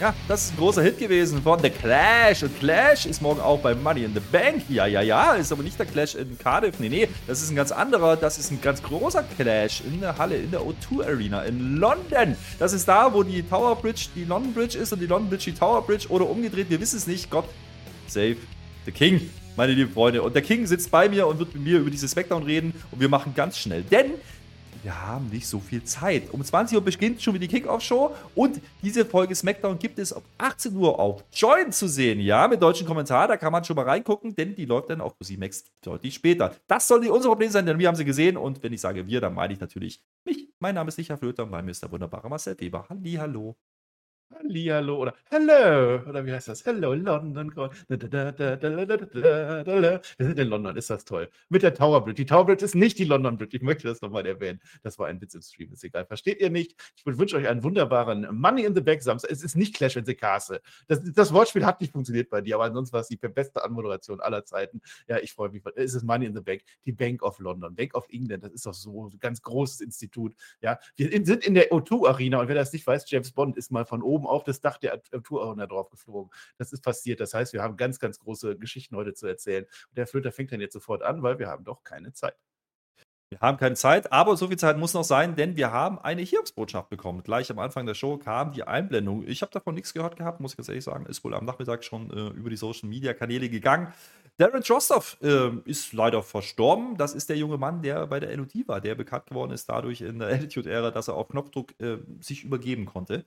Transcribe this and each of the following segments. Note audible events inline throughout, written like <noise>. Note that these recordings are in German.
Ja, das ist ein großer Hit gewesen von The Clash. Und Clash ist morgen auch bei Money in the Bank. Ja, ja, ja. Ist aber nicht der Clash in Cardiff. Nee, nee. Das ist ein ganz anderer. Das ist ein ganz großer Clash in der Halle, in der O2 Arena in London. Das ist da, wo die Tower Bridge die London Bridge ist und die London Bridge die Tower Bridge. Oder umgedreht. Wir wissen es nicht. Gott save the King, meine lieben Freunde. Und der King sitzt bei mir und wird mit mir über diese Smackdown reden. Und wir machen ganz schnell. Denn wir haben nicht so viel Zeit. Um 20 Uhr beginnt schon wieder die Kickoff-Show und diese Folge SmackDown gibt es um 18 Uhr auf Join zu sehen. Ja, mit deutschen Kommentar, da kann man schon mal reingucken, denn die läuft dann auf Musimex deutlich später. Das soll nicht unser Problem sein, denn wir haben sie gesehen und wenn ich sage wir, dann meine ich natürlich mich. Mein Name ist Licha Flöter und bei mir ist der wunderbare Marcel Weber. Halli, hallo. Hallihallo oder Hello oder wie heißt das? Hello London. Wir sind in London, ist das toll. Mit der Tower Bridge. Die Tower Bridge ist nicht die London Bridge. Ich möchte das nochmal erwähnen. Das war ein Witz im Stream, ist egal. Versteht ihr nicht? Ich wünsche euch einen wunderbaren Money in the Back Samstag. Es ist nicht Clash in the Castle. Das, das Wortspiel hat nicht funktioniert bei dir, aber ansonsten war es die beste Anmoderation aller Zeiten. Ja, ich freue mich. Es ist Money in the Bank, die Bank of London, Bank of England. Das ist doch so ein ganz großes Institut. Ja, wir sind in der O2 Arena und wer das nicht weiß, James Bond ist mal von oben auf das Dach der Tourowner drauf geflogen. Das ist passiert. Das heißt, wir haben ganz, ganz große Geschichten heute zu erzählen. Und der Flöter fängt dann jetzt sofort an, weil wir haben doch keine Zeit. Wir haben keine Zeit, aber so viel Zeit muss noch sein, denn wir haben eine Hiobsbotschaft bekommen. Gleich am Anfang der Show kam die Einblendung. Ich habe davon nichts gehört gehabt, muss ich ganz ehrlich sagen. Ist wohl am Nachmittag schon äh, über die Social Media Kanäle gegangen. Darren Drostoff äh, ist leider verstorben. Das ist der junge Mann, der bei der LOD war, der bekannt geworden ist dadurch in der <laughs> Attitude-Ära, dass er auf Knopfdruck äh, sich übergeben konnte.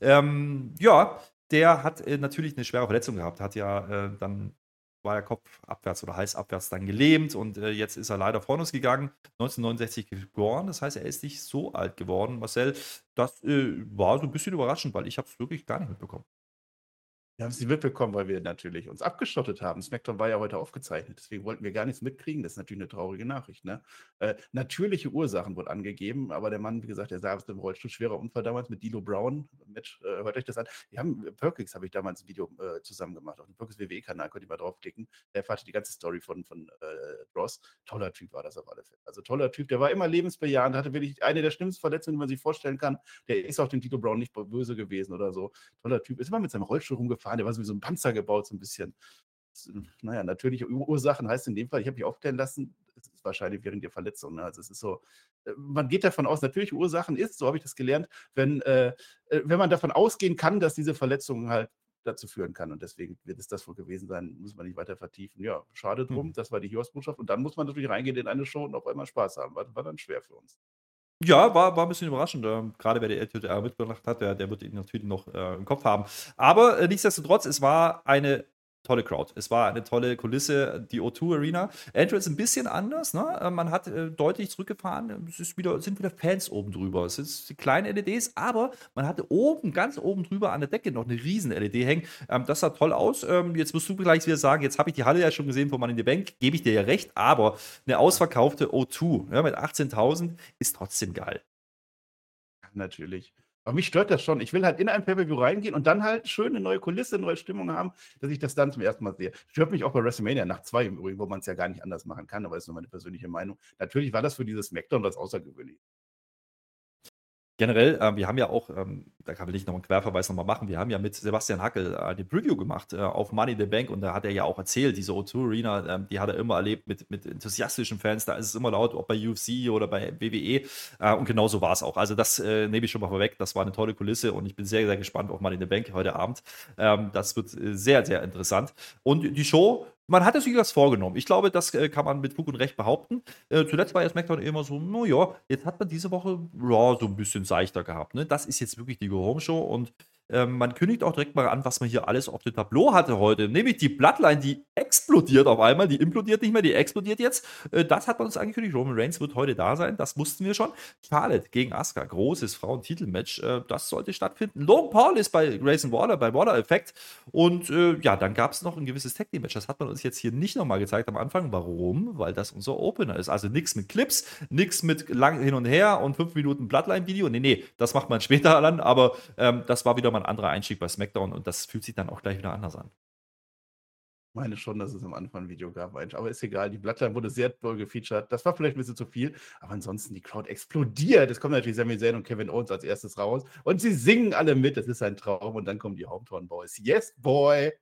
Ähm, ja, der hat äh, natürlich eine schwere Verletzung gehabt, hat ja äh, dann war er kopfabwärts oder halsabwärts dann gelähmt und äh, jetzt ist er leider vor uns gegangen. 1969 geboren, das heißt, er ist nicht so alt geworden. Marcel, das äh, war so ein bisschen überraschend, weil ich habe es wirklich gar nicht mitbekommen. Wir haben es nicht mitbekommen, weil wir natürlich uns abgeschottet haben. SmackDown war ja heute aufgezeichnet, deswegen wollten wir gar nichts mitkriegen. Das ist natürlich eine traurige Nachricht. Ne? Äh, natürliche Ursachen wurden angegeben, aber der Mann, wie gesagt, der saß im Rollstuhl, schwerer Unfall damals mit Dilo Brown. Match, äh, hört euch das an. Wir haben, Perkins habe ich damals ein Video äh, zusammen gemacht, auf dem Perkins WWE-Kanal, könnt ihr mal draufklicken. Der erfahrt die ganze Story von, von äh, Ross. Toller Typ war das auf alle Fälle. Also toller Typ, der war immer lebensbejahend, hatte wirklich eine der schlimmsten Verletzungen, die man sich vorstellen kann. Der ist auch dem Dilo Brown nicht böse gewesen oder so. Toller Typ. Ist immer mit seinem Rollstuhl rumgefahren, der war so wie so ein Panzer gebaut, so ein bisschen. Naja, natürliche Ursachen heißt in dem Fall, ich habe mich aufklären lassen, es ist wahrscheinlich während der Verletzung. Ne? Also es ist so, äh, man geht davon aus, natürliche Ursachen ist, so habe ich das gelernt, wenn, äh, äh, wenn man davon ausgehen kann, dass diese Verletzung halt dazu führen kann. Und deswegen wird es das wohl gewesen sein, muss man nicht weiter vertiefen. Ja, schade drum, mhm. das war die Hiobsbotschaft. Und dann muss man natürlich reingehen in eine Show und auf einmal Spaß haben. War, war dann schwer für uns. Ja, war, war ein bisschen überraschend. Ähm, gerade wer die LTR mitgebracht hat, der, der wird ihn natürlich noch äh, im Kopf haben. Aber äh, nichtsdestotrotz, es war eine tolle Crowd. Es war eine tolle Kulisse, die O2 Arena. Entrance ein bisschen anders, ne? Äh, man hat äh, deutlich zurückgefahren. Es ist wieder, sind wieder Fans oben drüber. Es sind die kleinen LEDs, aber man hatte oben, ganz oben drüber an der Decke noch eine riesen LED hängen. Ähm, das sah toll aus. Ähm, jetzt musst du gleich wieder sagen, jetzt habe ich die Halle ja schon gesehen von Mann in the Bank, gebe ich dir ja recht, aber eine ausverkaufte O2 ja, mit 18.000 ist trotzdem geil. Natürlich. Aber mich stört das schon. Ich will halt in ein Pay-Per-View reingehen und dann halt schön eine neue Kulisse, eine neue Stimmung haben, dass ich das dann zum ersten Mal sehe. Stört mich auch bei WrestleMania nach zwei im Übrigen, wo man es ja gar nicht anders machen kann, aber ist nur meine persönliche Meinung. Natürlich war das für dieses SmackDown was Außergewöhnliches. Generell, äh, wir haben ja auch, ähm, da will ich noch einen Querverweis nochmal machen, wir haben ja mit Sebastian Hackel äh, eine Preview gemacht äh, auf Money in the Bank und da hat er ja auch erzählt, diese O2 Arena, ähm, die hat er immer erlebt mit, mit enthusiastischen Fans, da ist es immer laut, ob bei UFC oder bei WWE äh, und genau so war es auch. Also das äh, nehme ich schon mal vorweg, das war eine tolle Kulisse und ich bin sehr, sehr gespannt auf Money in the Bank heute Abend. Ähm, das wird äh, sehr, sehr interessant. Und die Show man hat sich das vorgenommen. Ich glaube, das äh, kann man mit Fug und Recht behaupten. Äh, zuletzt war ja SmackDown immer so, naja, jetzt hat man diese Woche Raw so ein bisschen seichter gehabt. Ne? Das ist jetzt wirklich die Go-Home-Show und Ähm, man kündigt auch direkt mal an, was man hier alles auf dem Tableau hatte heute. Nämlich die Bloodline, die explodiert auf einmal. Die implodiert nicht mehr, die explodiert jetzt. Äh, das hat man uns angekündigt. Roman Reigns wird heute da sein. Das wussten wir schon. Charlotte gegen Asuka. Großes Frauentitelmatch. Äh, das sollte stattfinden. Logan Paul ist bei Grayson Waller, bei Waller Effect. Und äh, ja, dann gab es noch ein gewisses Tag Team Match. Das hat man uns jetzt hier nicht nochmal gezeigt am Anfang. Warum? Weil das unser Opener ist. Also nichts mit Clips, nichts mit lang hin und her und fünf Minuten Bloodline-Video. Nee, nee, das macht man später <laughs> an. Aber ähm, das war wieder mal ein anderer Einstieg bei SmackDown und das fühlt sich dann auch gleich wieder anders an Ich meine schon, dass es am Anfang ein Video gab, aber ist egal. Die Bloodline wurde sehr doll gefeatured. Das war vielleicht ein bisschen zu viel, aber ansonsten die Crowd explodiert. Es kommen natürlich Sami Zayn und Kevin Owens als erstes raus und sie singen alle mit. Das ist ein Traum und dann kommen die Hometown Boys. Yes, boy!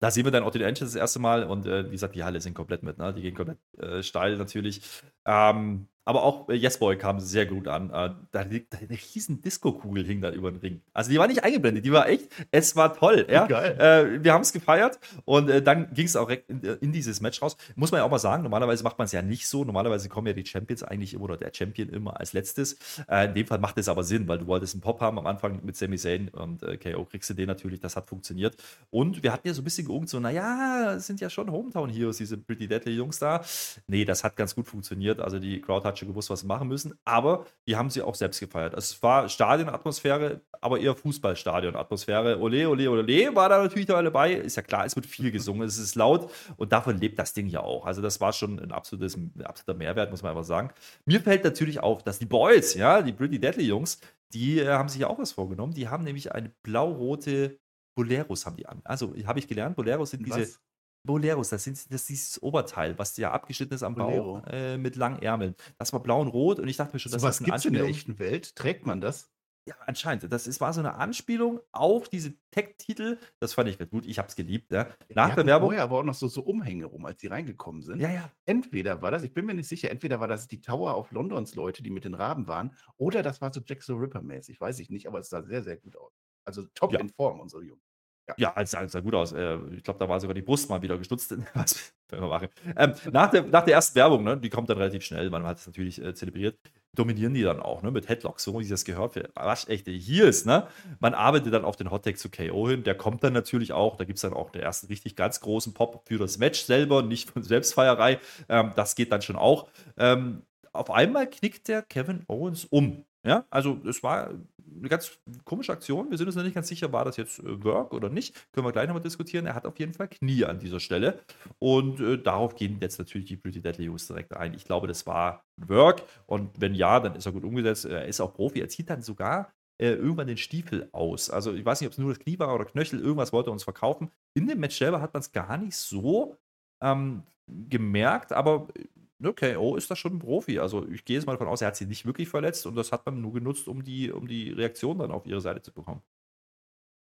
Da sehen wir dann auch den Engines das erste Mal und äh, wie gesagt, die Halle sind komplett mit, ne? Die gehen komplett äh, steil natürlich. Ähm, aber auch äh, Yes Boy kam sehr gut an. Äh, da liegt eine riesen Disco-Kugel hing da über den Ring. Also die war nicht eingeblendet, die war echt, es war toll. Ja? <laughs> Geil. Äh, wir haben es gefeiert und äh, dann ging es auch direkt in, in, dieses Match raus. Muss man ja auch mal sagen, normalerweise macht man es ja nicht so. Normalerweise kommen ja die Champions eigentlich immer oder der Champion immer als letztes. Äh, in dem Fall macht es aber Sinn, weil du wolltest einen Pop haben am Anfang mit Sami Zayn und äh, KO kriegst du den natürlich, das hat funktioniert. Und wir hatten ja so ein bisschen geungt, so, naja, sind ja schon Hometown Heroes, diese Pretty Deadly Jungs da. Nee, das hat ganz gut funktioniert. Also die Crowd hat schon gewusst, was sie machen müssen aber die haben sie auch selbst gefeiert. Also es war Stadionatmosphäre, aber eher Fußballstadionatmosphäre. Ole, ole, ole, war da natürlich dabei. Ist ja klar, es wird viel gesungen, es ist laut und davon lebt das Ding ja auch. Also das war schon ein, absolutes, ein absoluter Mehrwert, muss man einfach sagen. Mir fällt natürlich auf, dass die Boys, ja, die Pretty Deadly Jungs, die äh, haben sich ja auch was vorgenommen. Die haben nämlich eine blau-rote Boleros haben die an. Also habe ich gelernt, Boleros sind diese was? Boleros, das, sind, das ist dieses Oberteil, was ja abgeschnitten ist am Bolero. Bauch äh, mit langen Ärmeln. Das war blau und rot und ich dachte mir schon, so das was ist eine in der echten Welt? Trägt man das? Ja, anscheinend. Das ist, war so eine Anspielung auf diese Tech-Titel. Das fand ich gut. Ich habe es geliebt. Ja. Nach der Werbung. vorher aber auch noch so, so Umhänge rum, als die reingekommen sind. Ja, ja. Entweder war das, ich bin mir nicht sicher, entweder war das die Tower auf Londons Leute, die mit den Raben waren, oder das war so Jack the Ripper-mäßig. Weiß ich nicht, aber es sah sehr, sehr gut aus. Also top ja. in Form, unsere Jungs. Ja, ja es sah, gut aus. Äh, ich glaube, da war sogar die Brust mal wieder gestutzt. <laughs> Was wir machen. Ähm, nach, der, nach der ersten Werbung, ne, die kommt dann relativ schnell, man hat es natürlich äh, zelebriert, dominieren die dann auch ne, mit Headlocks, so wie das gehört für waschechte Heels. Ne? Man arbeitet dann auf den Hottag zu KO hin, der kommt dann natürlich auch, da gibt es dann auch den ersten richtig ganz großen Pop für das Match selber, nicht von Selbstfeierei. Ähm, das geht dann schon auch. Ähm, auf einmal knickt der Kevin Owens um. Ja, also es war eine ganz komische Aktion. Wir sind uns noch nicht ganz sicher, war das jetzt äh, Work oder nicht. Können wir gleich nochmal diskutieren. Er hat auf jeden Fall Knie an dieser Stelle. Und äh, darauf gehen jetzt natürlich die Pretty Deadly Jungs direkt ein. Ich glaube, das war Work. Und wenn ja, dann ist er gut umgesetzt. Er ist auch Profi. Er zieht dann sogar äh, irgendwann den Stiefel aus. Also ich weiß nicht, ob es nur das Knie war oder Knöchel. Irgendwas wollte er uns verkaufen. In dem Match selber hat man es gar nicht so ähm, gemerkt. Aber ne, KO ist da schon ein Profi. Also ich gehe jetzt mal davon aus, er hat sie nicht wirklich verletzt und das hat man nur genutzt, um die, um die Reaktion dann auf ihre Seite zu bekommen.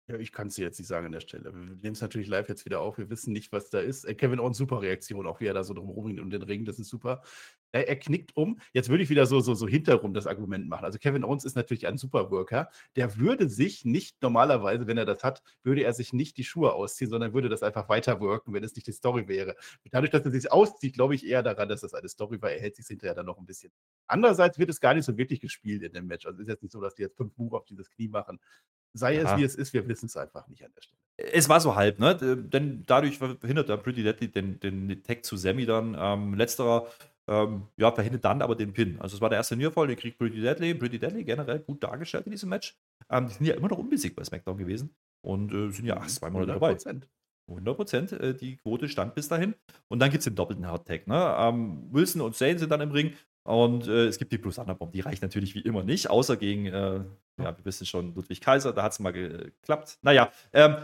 Ja, ich kann es dir jetzt nicht sagen an der Stelle. Wir nehmen es natürlich live jetzt wieder auf. Wir wissen nicht, was da ist. Äh, Kevin Owens, super Reaktion, auch wie er da so drum rumringt und den Ring, das ist super. Er, er, knickt um. Jetzt würde ich wieder so, so, so hinterrum das Argument machen. Also Kevin Owens ist natürlich ein Superworker. Der würde sich nicht normalerweise, wenn er das hat, würde er sich nicht die Schuhe ausziehen, sondern würde das einfach weiter worken, wenn es nicht die Story wäre. Dadurch, dass er sich auszieht, glaube ich eher daran, dass das eine Story war. Er hält sich hinterher dann noch ein bisschen. Andererseits wird es gar nicht so wirklich gespielt in dem Match. Also es ist jetzt nicht so, dass die jetzt fünf Move auf dieses Knie machen. Sei Aha. es wie es ist, wir wissen es einfach nicht an der Stelle. Es war so halb, ne? Denn dadurch verhindert der Pretty Deadly den, den Tag zu Sammy dann. Ähm, letzterer ähm, ja, verhindert dann aber den Pin. Also es war der erste Nearfall, den kriegt Pretty Deadly. Pretty Deadly generell gut dargestellt in diesem Match. Ähm, die sind ja immer noch unbesiegt bei SmackDown gewesen und äh, sind ja ach, zwei Monate 100%. dabei. 100 Prozent. Äh, die Quote stand bis dahin. Und dann gibt es den doppelten Hardtag. Ne? Ähm, Wilson und Zane sind dann im Ring. Und äh, es gibt die Plus Bomb, die reicht natürlich wie immer nicht, außer gegen, äh, ja, wir wissen schon, Ludwig Kaiser, da hat es mal geklappt. Naja, ähm,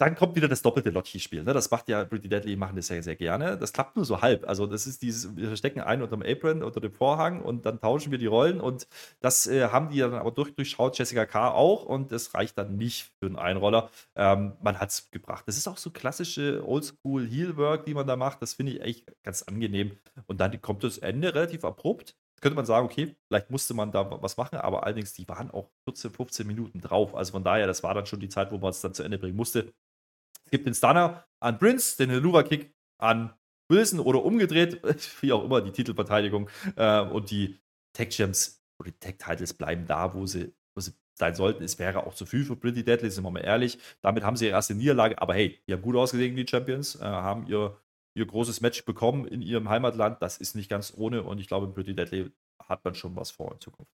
dann kommt wieder das doppelte Lotti-Spiel. Ne? Das macht ja Pretty Deadly, machen das sehr, sehr gerne. Das klappt nur so halb. Also, das ist dieses, wir stecken einen unter dem Apron, unter dem Vorhang und dann tauschen wir die Rollen und das äh, haben die dann aber durch, durchschaut, Jessica K. auch und das reicht dann nicht für einen Einroller. Ähm, man hat es gebracht. Das ist auch so klassische Oldschool Heel-Work, die man da macht. Das finde ich echt ganz angenehm. Und dann kommt das Ende relativ abrupt könnte man sagen, okay, vielleicht musste man da was machen, aber allerdings, die waren auch 14, 15 Minuten drauf. Also von daher, das war dann schon die Zeit, wo man es dann zu Ende bringen musste. Es gibt den Stunner an Prince, den Helluva-Kick an Wilson oder umgedreht, <laughs> wie auch immer, die Titelverteidigung. Äh, und die Tech Gems oder die Tech Titles bleiben da, wo sie, wo sie sein sollten. Es wäre auch zu viel für Pretty Deadly, sind wir mal ehrlich. Damit haben sie ihre erste Niederlage, aber hey, die haben gut ausgesehen, die Champions, äh, haben ihr, ihr großes Match bekommen in ihrem Heimatland. Das ist nicht ganz ohne und ich glaube, Pretty Deadly hat man schon was vor in Zukunft.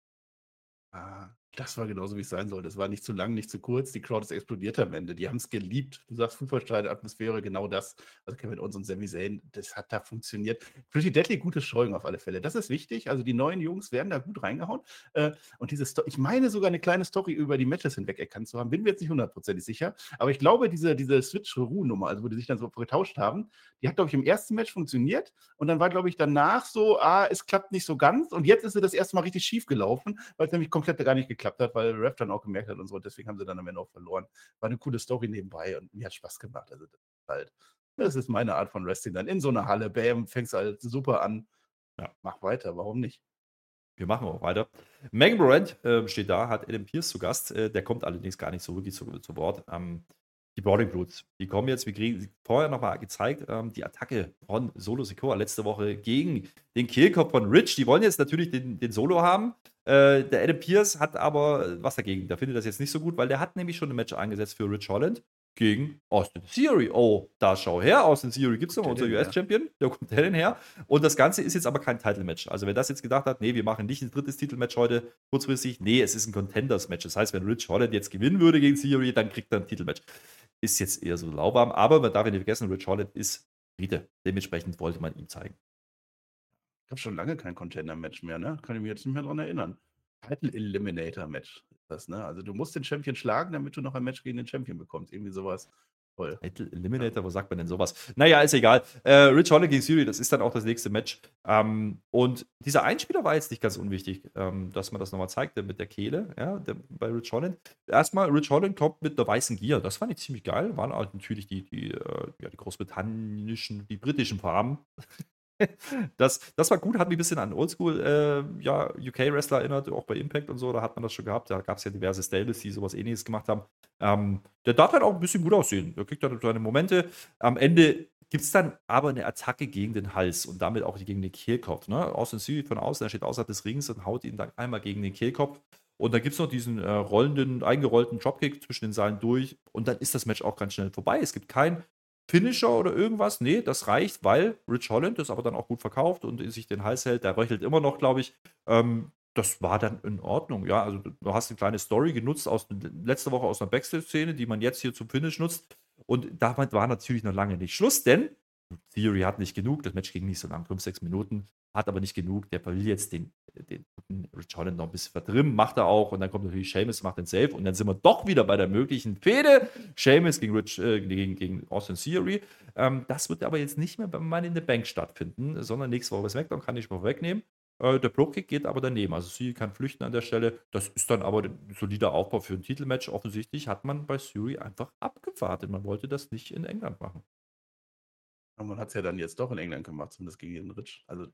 Das war genauso, wie es sein sollte. Es war nicht zu lang, nicht zu kurz. Die Crowd ist explodiert am Ende. Die haben es geliebt. Du sagst Fußballstreit, Atmosphäre, genau das. Also Kevin Owens und Sami Zayn, das hat da funktioniert. Pretty Deadly, gute Showing auf alle Fälle. Das ist wichtig. Also die neuen Jungs werden da gut reingehauen. Äh, und diese Story, ich meine sogar eine kleine Story über die Matches hinweg erkannt zu haben. Bin mir jetzt nicht hundertprozentig sicher. Aber ich glaube, diese, diese Switch-Ruhe-Nummer, also wo die sich dann so getauscht haben, die hat, glaube ich, im ersten Match funktioniert. Und dann war, glaube ich, danach so, ah, es klappt nicht so ganz. Und jetzt ist sie das erste Mal richtig schief gelaufen, weil es nämlich komplett gar nicht geklappt hat, weil Ref dann auch gemerkt hat und so. Und deswegen haben sie dann am Ende auch verloren. War eine coole Story nebenbei und mir hat Spaß gemacht. Also, das ist halt, das ist meine Art von Wrestling. Dann in so einer Halle, bam, fängst halt super an. Ja, mach weiter, warum nicht? Wir machen auch weiter. Megan Morant äh, steht da, hat Adam Pierce zu Gast. Äh, der kommt allerdings gar nicht so wirklich zu, zu Wort. Ähm, die Boarding Brutes, die kommen jetzt, wir kriegen vorher nochmal gezeigt, ähm, die Attacke von Solo Sikoa letzte Woche gegen den Kehlkopf von Rich. Die wollen jetzt natürlich den, den Solo haben. Äh, der Adam Pierce hat aber was dagegen. Der findet das jetzt nicht so gut, weil der hat nämlich schon ein Match eingesetzt für Rich Holland gegen Austin Theory. Oh, da schau her, Austin Theory gibt es noch, unser US-Champion. Da kommt der denn her. Und das Ganze ist jetzt aber kein Title-Match. Also, wer das jetzt gedacht hat, nee, wir machen nicht ein drittes Titelmatch heute kurzfristig, nee, es ist ein Contenders-Match. Das heißt, wenn Rich Holland jetzt gewinnen würde gegen Theory, dann kriegt er ein Titelmatch. Ist jetzt eher so lauwarm, aber man darf nicht vergessen, Rich Holland ist Brite. Dementsprechend wollte man ihm zeigen. Ich habe schon lange kein Contender-Match mehr, ne? Kann ich mich jetzt nicht mehr daran erinnern. Title Eliminator Match ist das, ne? Also du musst den Champion schlagen, damit du noch ein Match gegen den Champion bekommst. Irgendwie sowas. Toll. Title Eliminator, wo sagt man denn sowas? Naja, ist egal. Äh, Rich Holland gegen Siri, das ist dann auch das nächste Match. Ähm, und dieser Einspieler war jetzt nicht ganz unwichtig, ähm, dass man das nochmal zeigte mit der Kehle, ja, der, bei Rich Holland. Erstmal, Rich Holland kommt mit der weißen Gier. Das fand ich ziemlich geil. Waren halt natürlich die, die, äh, ja, die großbritannischen, die britischen Farben. Das, das war gut, hat mich ein bisschen an Oldschool äh, ja, UK-Wrestler erinnert, auch bei Impact und so, da hat man das schon gehabt. Da gab es ja diverse Stables, die sowas ähnliches gemacht haben. Ähm, der darf halt auch ein bisschen gut aussehen. Der kriegt dann seine Momente. Am Ende gibt es dann aber eine Attacke gegen den Hals und damit auch gegen den Kehlkopf. Ne? Austin Theory von außen, er steht außerhalb des Rings und haut ihn dann einmal gegen den Kehlkopf. Und dann gibt es noch diesen äh, rollenden, eingerollten Dropkick zwischen den Seilen durch. Und dann ist das Match auch ganz schnell vorbei. Es gibt kein Finisher oder irgendwas. Nee, das reicht, weil Rich Holland das aber dann auch gut verkauft und sich den Hals hält. Der röchelt immer noch, glaube ich. Ähm, das war dann in Ordnung. Ja, also du hast eine kleine Story genutzt aus letzter Woche aus einer Backstage-Szene, die man jetzt hier zum Finish nutzt. Und damit war natürlich noch lange nicht Schluss, denn Theory hat nicht genug. Das Match ging nicht so lang, 5, 6 Minuten hat aber nicht genug. Der will jetzt den, den Rich Holland noch ein bisschen verdrimmen, macht er auch. Und dann kommt natürlich Seamus, macht den Safe. Und dann sind wir doch wieder bei der möglichen Fehde. Seamus gegen, Rich, äh, gegen, gegen Austin Theory. Ähm, das wird aber jetzt nicht mehr bei Money in the Bank stattfinden, sondern nächste Woche bei SmackDown kann ich mal wegnehmen. Äh, der Pro-Kick geht aber daneben. Also sie kann flüchten an der Stelle. Das ist dann aber ein solider Aufbau für ein Titelmatch. Offensichtlich hat man bei Theory einfach abgewartet. Man wollte das nicht in England machen. Und man hat es ja dann jetzt doch in England gemacht, zumindest gegen den Rich. Also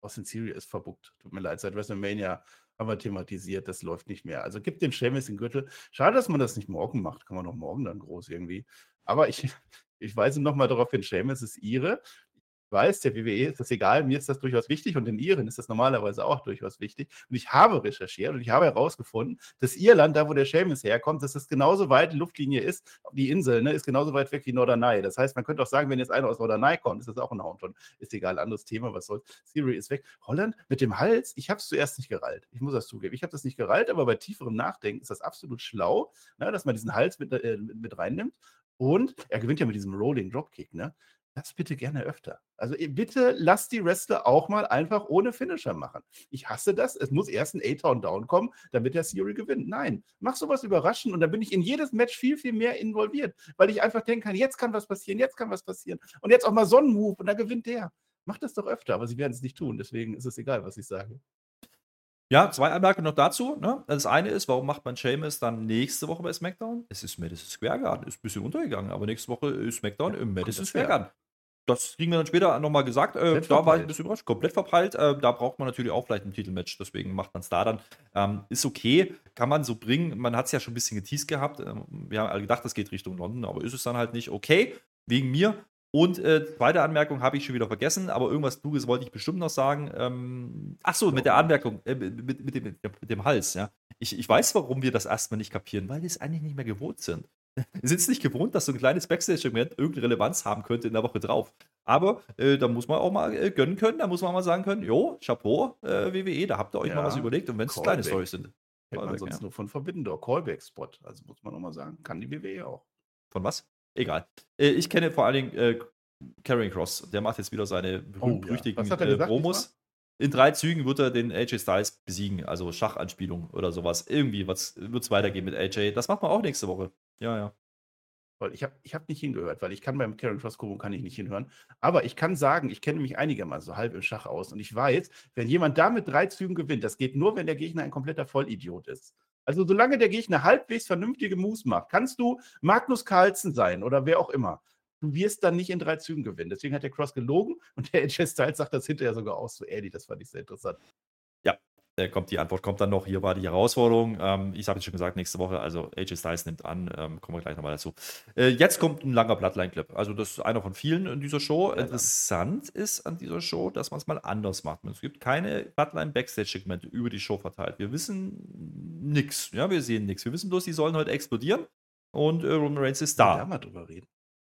Austin Theory ist verbuckt. Tut mir leid, seit WrestleMania haben wir thematisiert, das läuft nicht mehr. Also gibt den Sheamus den Gürtel. Schade, dass man das nicht morgen macht. Kann man doch morgen dann groß irgendwie. Aber ich, <laughs> ich weise nochmal darauf hin, Sheamus ist ihre weiß, der WWE ist das egal, mir ist das durchaus wichtig und in Iren ist das normalerweise auch durchaus wichtig. Und ich habe recherchiert und ich habe herausgefunden, dass Irland, da wo der Seamus herkommt, dass das genauso weit Luftlinie ist, die Insel, ne, ist genauso weit weg wie Norderney. Das heißt, man könnte auch sagen, wenn jetzt einer aus Norderney kommt, ist das auch ein Haunton. Ist egal, anderes Thema, was soll's. Siri ist weg. Holland mit dem Hals, ich habe es zuerst nicht gerallt. Ich muss das zugeben. Ich habe das nicht gerallt, aber bei tieferem Nachdenken ist das absolut schlau, ne, dass man diesen Hals mit, äh, mit reinnimmt. Und er gewinnt ja mit diesem Rolling Dropkick, ne? Das bitte gerne öfter. Also bitte lasst die Wrestler auch mal einfach ohne Finisher machen. Ich hasse das. Es muss erst ein A-Town Down kommen, damit der Theory gewinnt. Nein, mach sowas überraschend und dann bin ich in jedes Match viel, viel mehr involviert, weil ich einfach denken kann, jetzt kann was passieren, jetzt kann was passieren. Und jetzt auch mal Sonnenmove und dann gewinnt der. Macht das doch öfter, aber sie werden es nicht tun. Deswegen ist es egal, was ich sage. Ja, zwei Anmerkungen noch dazu. Ne? Das eine ist, warum macht man Seamus dann nächste Woche bei SmackDown? Es ist Madison Square Garden. Ist ein bisschen untergegangen, aber nächste Woche ist SmackDown ja, im Madison Square Garden. Das kriegen wir dann später nochmal gesagt. Äh, da war ich ein bisschen überrascht. Komplett verpeilt. Äh, da braucht man natürlich auch vielleicht ein Titelmatch. Deswegen macht man es da dann. Ähm, ist okay. Kann man so bringen. Man hat es ja schon ein bisschen geteased gehabt. Ähm, wir haben alle gedacht, das geht Richtung London, aber ist es dann halt nicht. Okay. Wegen mir. Und äh, zweite Anmerkung habe ich schon wieder vergessen, aber irgendwas Kluges wollte ich bestimmt noch sagen. Ähm, ach so, mit der Anmerkung, äh, mit, mit, dem, mit, dem, Hals, ja. Ich, ich weiß, warum wir das erstmal nicht kapieren, weil wir es eigentlich nicht mehr gewohnt sind. Sind es nicht gewohnt, dass so ein kleines Backstage-Segment irgendeine Relevanz haben könnte in der Woche drauf. Aber äh, da muss man auch mal äh, gönnen können, da muss man auch mal sagen können, jo, Chapeau, äh, WWE, da habt ihr euch ja, mal was überlegt. Und wenn es kleine Storys sind. Hätte man sonst ja. nur von Verbinden, Callback-Spot. Also muss man auch mal sagen, kann die WWE auch. Von was? Egal. Äh, ich kenne vor allen Dingen äh, Carrying Cross. Der macht jetzt wieder seine berühmt-berüchtigen oh, ja. äh, Promos. In drei Zügen wird er den AJ Styles besiegen. Also Schachanspielung oder sowas. Irgendwie wird es weitergehen mit AJ. Das macht man auch nächste Woche. Ja, ja. Ich habe ich hab nicht hingehört, weil ich kann beim Karen Cross Kubo kann ich nicht hinhören. Aber ich kann sagen, ich kenne mich einigermaßen so halb im Schach aus. Und ich weiß, wenn jemand da mit drei Zügen gewinnt, das geht nur, wenn der Gegner ein kompletter Vollidiot ist. Also solange der Gegner halbwegs vernünftige Moves macht, kannst du Magnus Carlsen sein oder wer auch immer. Du wirst dann nicht in drei Zügen gewinnen. Deswegen hat der Cross gelogen und der AJ Styles sagt das hinterher sogar aus. So, Eddie, das fand ich sehr interessant. Ja, äh, kommt die Antwort kommt dann noch. Hier war die Herausforderung. Ähm, ich habe es schon gesagt, nächste Woche. Also AJ Styles nimmt an. Ähm, kommen wir gleich nochmal dazu. Äh, jetzt kommt ein langer Bloodline-Clip. Also das ist einer von vielen in dieser Show. Ja, Interessant ist an dieser Show, dass man es mal anders macht. Es gibt keine Bloodline-Backstage-Segmente über die Show verteilt. Wir wissen nichts. Ja, wir sehen nichts. Wir wissen bloß, die sollen heute explodieren. Und äh, Roman Reigns ist da. Ja, mal drüber reden.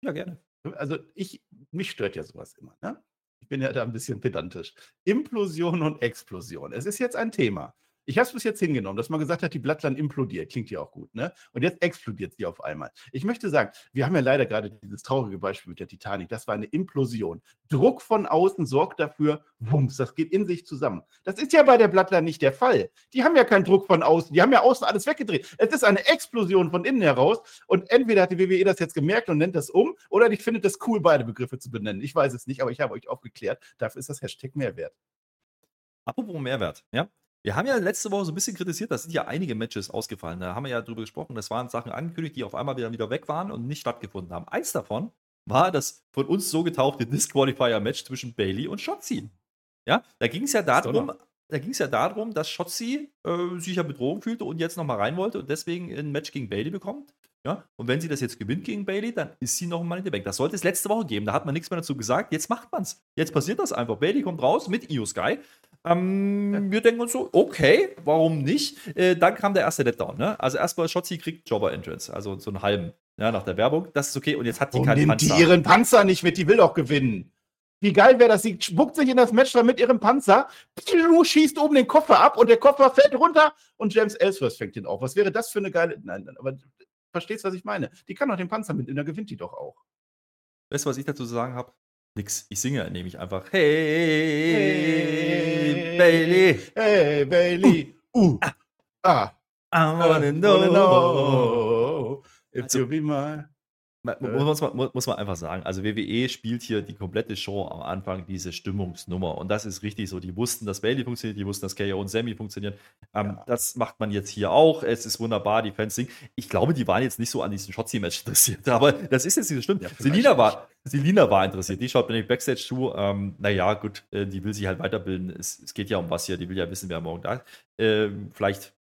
Ja, gerne. Also ich, mich stört ja sowas immer. Ne? Bin ja da ein bisschen pedantisch. Implosion und Explosion. Es ist jetzt ein Thema. Ich habe es bis jetzt hingenommen, dass man gesagt hat, die Blattland implodiert. Klingt ja auch gut, ne? Und jetzt explodiert sie auf einmal. Ich möchte sagen, wir haben ja leider gerade dieses traurige Beispiel mit der Titanic. Das war eine Implosion. Druck von außen sorgt dafür, wumms, das geht in sich zusammen. Das ist ja bei der Blattland nicht der Fall. Die haben ja keinen Druck von außen. Die haben ja außen alles weggedreht. Es ist eine Explosion von innen heraus. Und entweder hat die WWE das jetzt gemerkt und nennt das um, oder ich finde das cool, beide Begriffe zu benennen. Ich weiß es nicht, aber ich habe euch aufgeklärt. Dafür ist das Hashtag Mehrwert. Apropos Mehrwert, ja. Wir haben ja letzte Woche so ein bisschen kritisiert, da sind ja einige Matches ausgefallen. Da haben wir ja drüber gesprochen. Das waren Sachen angekündigt, die auf einmal wieder, wieder weg waren und nicht stattgefunden haben. Eins davon war das von uns so getauchte Disqualifier-Match zwischen Bailey und Shotzi. Ja, da ging es ja darum, da ging es ja darum, dass Shotzi äh, sich ja Bedrohung fühlte und jetzt nochmal rein wollte und deswegen ein Match gegen Bailey bekommt. Ja, und wenn sie das jetzt gewinnt gegen Bailey, dann ist sie noch mal in der Bank. Das sollte es letzte Woche geben. Da hat man nichts mehr dazu gesagt. Jetzt macht man es. Jetzt passiert das einfach. Bailey kommt raus mit Io Sky. Ähm, wir denken uns so, okay, warum nicht? Äh, dann kam der erste Letdown. Ne? Also erstmal Shotzi kriegt Jobber Entrance, also so einen halben ja, nach der Werbung. Das ist okay. Und jetzt hat die keinen nimmt Panzer. die ihren Panzer nicht mit, die will doch gewinnen. Wie geil wäre das? Sie spuckt sich in das Match dann mit ihrem Panzer, schießt oben den Koffer ab und der Koffer fällt runter und James Ellsworth fängt ihn auf. Was wäre das für eine geile. Nein, aber verstehst du, was ich meine? Die kann doch den Panzer mitnehmen, dann gewinnt die doch auch. Weißt du, was ich dazu zu sagen habe? Nix. Ich singe nämlich einfach Hey, hey Bailey. Hey Bailey. Uh. uh ah. I wanna know. Know if also, you be muss man, muss man einfach sagen, also WWE spielt hier die komplette Show am Anfang diese Stimmungsnummer und das ist richtig so. Die wussten, dass Bailey funktioniert, die wussten, dass KO und Sammy funktionieren. Ähm, ja. Das macht man jetzt hier auch. Es ist wunderbar, die Fans singen. Ich glaube, die waren jetzt nicht so an diesem Shotzi-Match interessiert, <laughs> aber das ist jetzt nicht so schlimm. Ja, Selina, war, Selina war interessiert, die schaut nämlich Backstage zu. Ähm, naja, gut, äh, die will sich halt weiterbilden. Es, es, geht ja um was hier, die will ja wissen, wer morgen da ist. Äh, vielleicht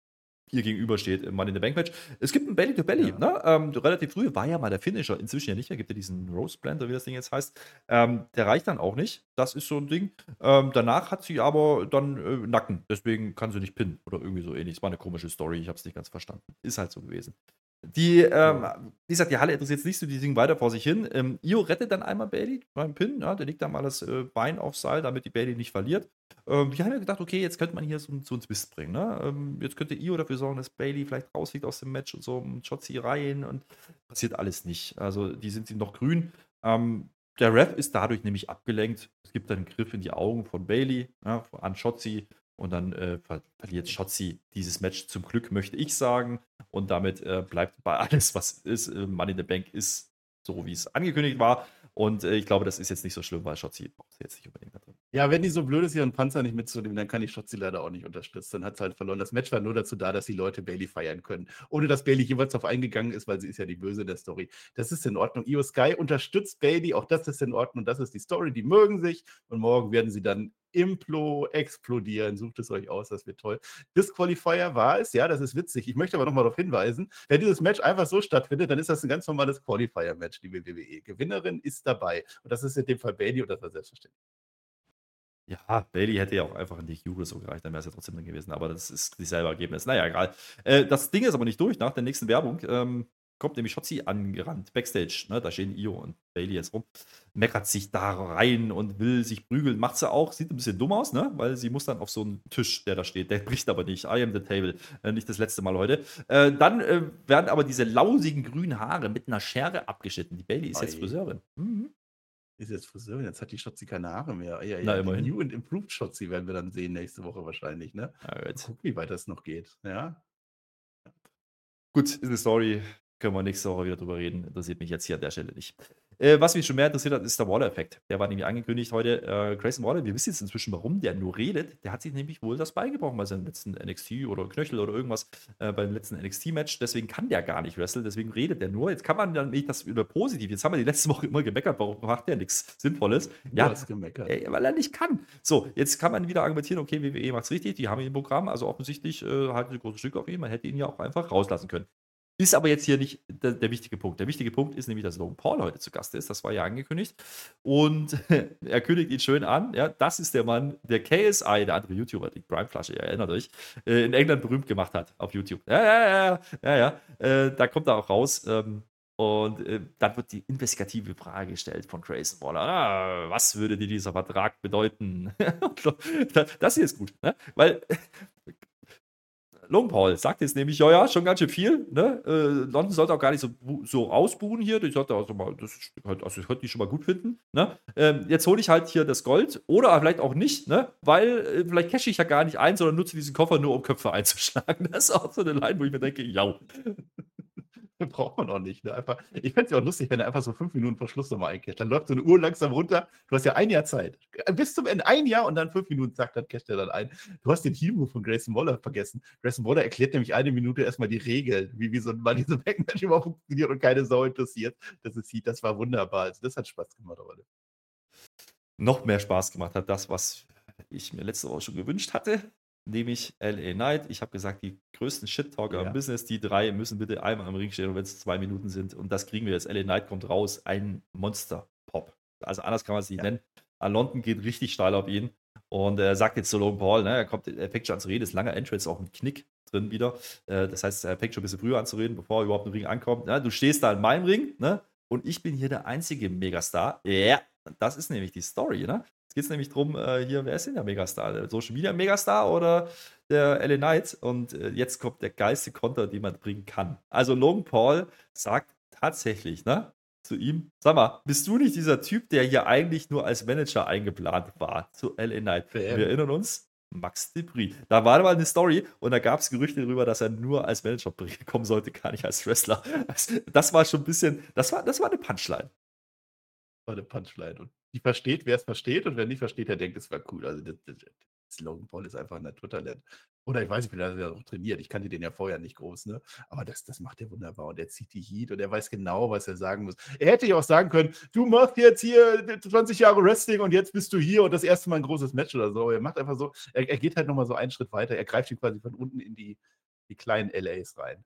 ihr gegenübersteht im Money in the Bank Match. Es gibt ein Belly to Belly, ja. ne? Ähm, relativ früh war ja mal der Finisher, inzwischen ja nicht mehr, gibt ja diesen Rose Blender, wie das Ding jetzt heißt. Ähm, der reicht dann auch nicht. Das ist so ein Ding. Ähm, danach hat sie aber dann äh, Nacken, deswegen kann sie nicht pinnen oder irgendwie so ähnlich. Es war eine komische Story, ich habe es nicht ganz verstanden. Ist halt so gewesen. Die, ähm, wie gesagt, die Halle interessiert es nicht so, die singen weiter vor sich hin. Ähm, Io rettet dann einmal Bailey beim Pin, ja, der legt dann mal das äh, Bein aufs Seil, damit die Bailey nicht verliert. Ähm, die haben ja gedacht, okay, jetzt könnte man hier so, so einen Twist bringen. Ne? Ähm, jetzt könnte Io dafür sorgen, dass Bailey vielleicht rausfliegt aus dem Match und so, und Shotzi rein und passiert alles nicht. Also die sind sie noch grün. Ähm, der Ref ist dadurch nämlich abgelenkt. Es gibt dann einen Griff in die Augen von Bailey, ja, an Shotzi. Und dann äh, ver verliert Shotzi dieses Match zum Glück, möchte ich sagen. Und damit äh, bleibt bei alles, was ist. Äh, Money in the Bank ist so, wie es angekündigt war. Und äh, ich glaube, das ist jetzt nicht so schlimm, weil Shotzi braucht sie jetzt nicht unbedingt da drin. Ja, wenn die so blöd ist, ihren Panzer nicht mitzunehmen, dann kann ich Schotzi leider auch nicht unterstützen. Dann hat sie halt verloren. Das Match war nur dazu da, dass die Leute Bailey feiern können. Ohne dass Bailey jeweils darauf eingegangen ist, weil sie ist ja die Böse der Story. Das ist in Ordnung. Io Sky unterstützt Bailey, auch das ist in Ordnung. Das ist die Story. Die mögen sich und morgen werden sie dann implo explodieren. Sucht es euch aus, das wird toll. Disqualifier war es, ja, das ist witzig. Ich möchte aber nochmal darauf hinweisen, wenn dieses Match einfach so stattfindet, dann ist das ein ganz normales Qualifier-Match, die WWE. Gewinnerin ist dabei. Und das ist in dem Fall Bailey und das war selbstverständlich. Ja, Bailey hätte ja auch einfach in die Jury so gereicht, dann wäre es ja trotzdem drin gewesen. Aber das ist dieselbe Ergebnis. Naja, egal. Äh, das Ding ist aber nicht durch. Nach der nächsten Werbung ähm, kommt nämlich Shotzi angerannt, Backstage. Ne? Da stehen Io und Bailey jetzt rum. Meckert sich da rein und will sich prügeln. Macht sie auch. Sieht ein bisschen dumm aus, ne? weil sie muss dann auf so einen Tisch, der da steht. Der bricht aber nicht. I am the table. Äh, nicht das letzte Mal heute. Äh, dann äh, werden aber diese lausigen grünen Haare mit einer Schere abgeschnitten. Die Bailey ist Oi. jetzt Friseurin. Mhm. Ist jetzt Friseurin, jetzt hat die Schotzi keine Haare mehr. Ja, Na, immerhin. New and Improved Schotzi werden wir dann sehen nächste Woche wahrscheinlich, ne? Ja, Guck, wie weit das noch geht, ja? Gut, ist eine Story, können wir nächste Woche wieder drüber reden. Interessiert mich jetzt hier an der Stelle nicht. Äh, was mich schon mehr interessiert hat, ist der Waller-Effekt. Der war nämlich angekündigt heute. Äh, Grayson Waller, wir wissen jetzt inzwischen, warum der nur redet. Der hat sich nämlich wohl das beigebrochen bei seinem letzten NXT oder Knöchel oder irgendwas äh, beim letzten NXT-Match. Deswegen kann der gar nicht wresteln. Deswegen redet der nur. Jetzt kann man dann nicht das über positiv. Jetzt haben wir die letzte Woche immer gemeckert. Warum macht der nichts Sinnvolles? Ja. Ey, weil er nicht kann. So, jetzt kann man wieder argumentieren, okay, WWE macht es richtig. Die haben ihn im Programm. Also offensichtlich äh, halt ein großes Stück auf ihn. Man hätte ihn ja auch einfach rauslassen können. Ist aber jetzt hier nicht der, der, wichtige Punkt. Der wichtige Punkt ist nämlich, dass Logan Paul heute zu Gast ist. Das war ja angekündigt. Und <laughs> er kündigt ihn schön an. Ja, das ist der Mann, der KSI, der andere YouTuber, die Prime-Flasche, ihr erinnert euch, äh, in England berühmt gemacht hat auf YouTube. Ja, ja, ja, ja, ja. Äh, da kommt er auch raus. Ähm, und äh, dann wird die investigative Frage gestellt von Grayson Waller. Ah, was würde dir dieser Vertrag bedeuten? <laughs> das hier ist gut, ne? weil Logan Paul sagt jetzt nämlich, ja, ja, schon ganz schön viel. Ne? Äh, London sollte auch gar nicht so, so rausbuhen hier. Ich sollte also mal, das, also ich könnte die schon mal gut finden. Ne? Ähm, jetzt hole ich halt hier das Gold oder vielleicht auch nicht, ne? weil äh, vielleicht cache ich ja gar nicht ein, sondern nutze diesen Koffer nur, um Köpfe einzuschlagen. <laughs> Das ist auch so eine Line, wo ich mir denke, ja. <laughs> braucht man auch nicht. Ne? Einfach, ich fände es ja auch lustig, wenn er einfach so fünf Minuten vor Schluss nochmal eincasht. Dann läuft so eine Uhr langsam runter. Du hast ja ein Jahr Zeit. Bis zum Ende ein Jahr und dann fünf Minuten, zack, dann casht er dann ein. Du hast den Hero von Grayson Waller vergessen. Grayson Waller erklärt nämlich eine Minute erstmal die Regeln, wie, wie so ein diese Backmatch überhaupt funktioniert und keine Sau interessiert. Das ist das war wunderbar. Also das hat Spaß gemacht, aber. Noch mehr Spaß gemacht hat das, was ich mir letzte Woche schon gewünscht hatte nämlich LA Knight. Ich habe gesagt, die größten Shit-Talker ja. im Business, die drei müssen bitte einmal im Ring stehen, wenn es zwei Minuten sind. Und das kriegen wir jetzt. LA Knight kommt raus, ein Monster-Pop. Also anders kann man es nicht ja. nennen. London geht richtig steil auf ihn und er sagt jetzt zu Logan Paul, ne, er kommt, er fängt schon an zu reden, ist langer Entrance, auch ein Knick drin wieder. Äh, das heißt, er fängt schon ein bisschen früher an zu reden, bevor er überhaupt im Ring ankommt. Ja, du stehst da in meinem Ring, ne? Und ich bin hier der einzige Megastar. Ja, das ist nämlich die Story, ne? Jetzt geht es nämlich darum, äh, hier, wer ist denn der Megastar? Der Social Media Megastar oder der LA Knight? Und äh, jetzt kommt der geilste Konter, den man bringen kann. Also Logan Paul sagt tatsächlich, ne? Zu ihm, sag mal, bist du nicht dieser Typ, der hier eigentlich nur als Manager eingeplant war zu LA Knight? Wir erinnern uns, Max Debris. Da war mal eine Story und da gab es Gerüchte darüber, dass er nur als Manager kommen sollte, gar nicht als Wrestler. Das war schon ein bisschen, das war, das war eine Punchline. War eine Punchline. Und die versteht, wer es versteht und wer nicht versteht, der denkt, es war cool. Also das, das, das Logan Paul ist einfach ein Naturtalent. Oder ich weiß nicht, vielleicht hat er auch trainiert. Ich kannte den ja vorher nicht groß, ne? Aber das, das macht er wunderbar. Und er zieht die Heat und er weiß genau, was er sagen muss. Er hätte ja auch sagen können, du machst jetzt hier 20 Jahre Wrestling und jetzt bist du hier und das erste Mal ein großes Match oder so. Er macht einfach so, er, er geht halt nochmal so einen Schritt weiter. Er greift ihn quasi von unten in die, die kleinen LAs rein.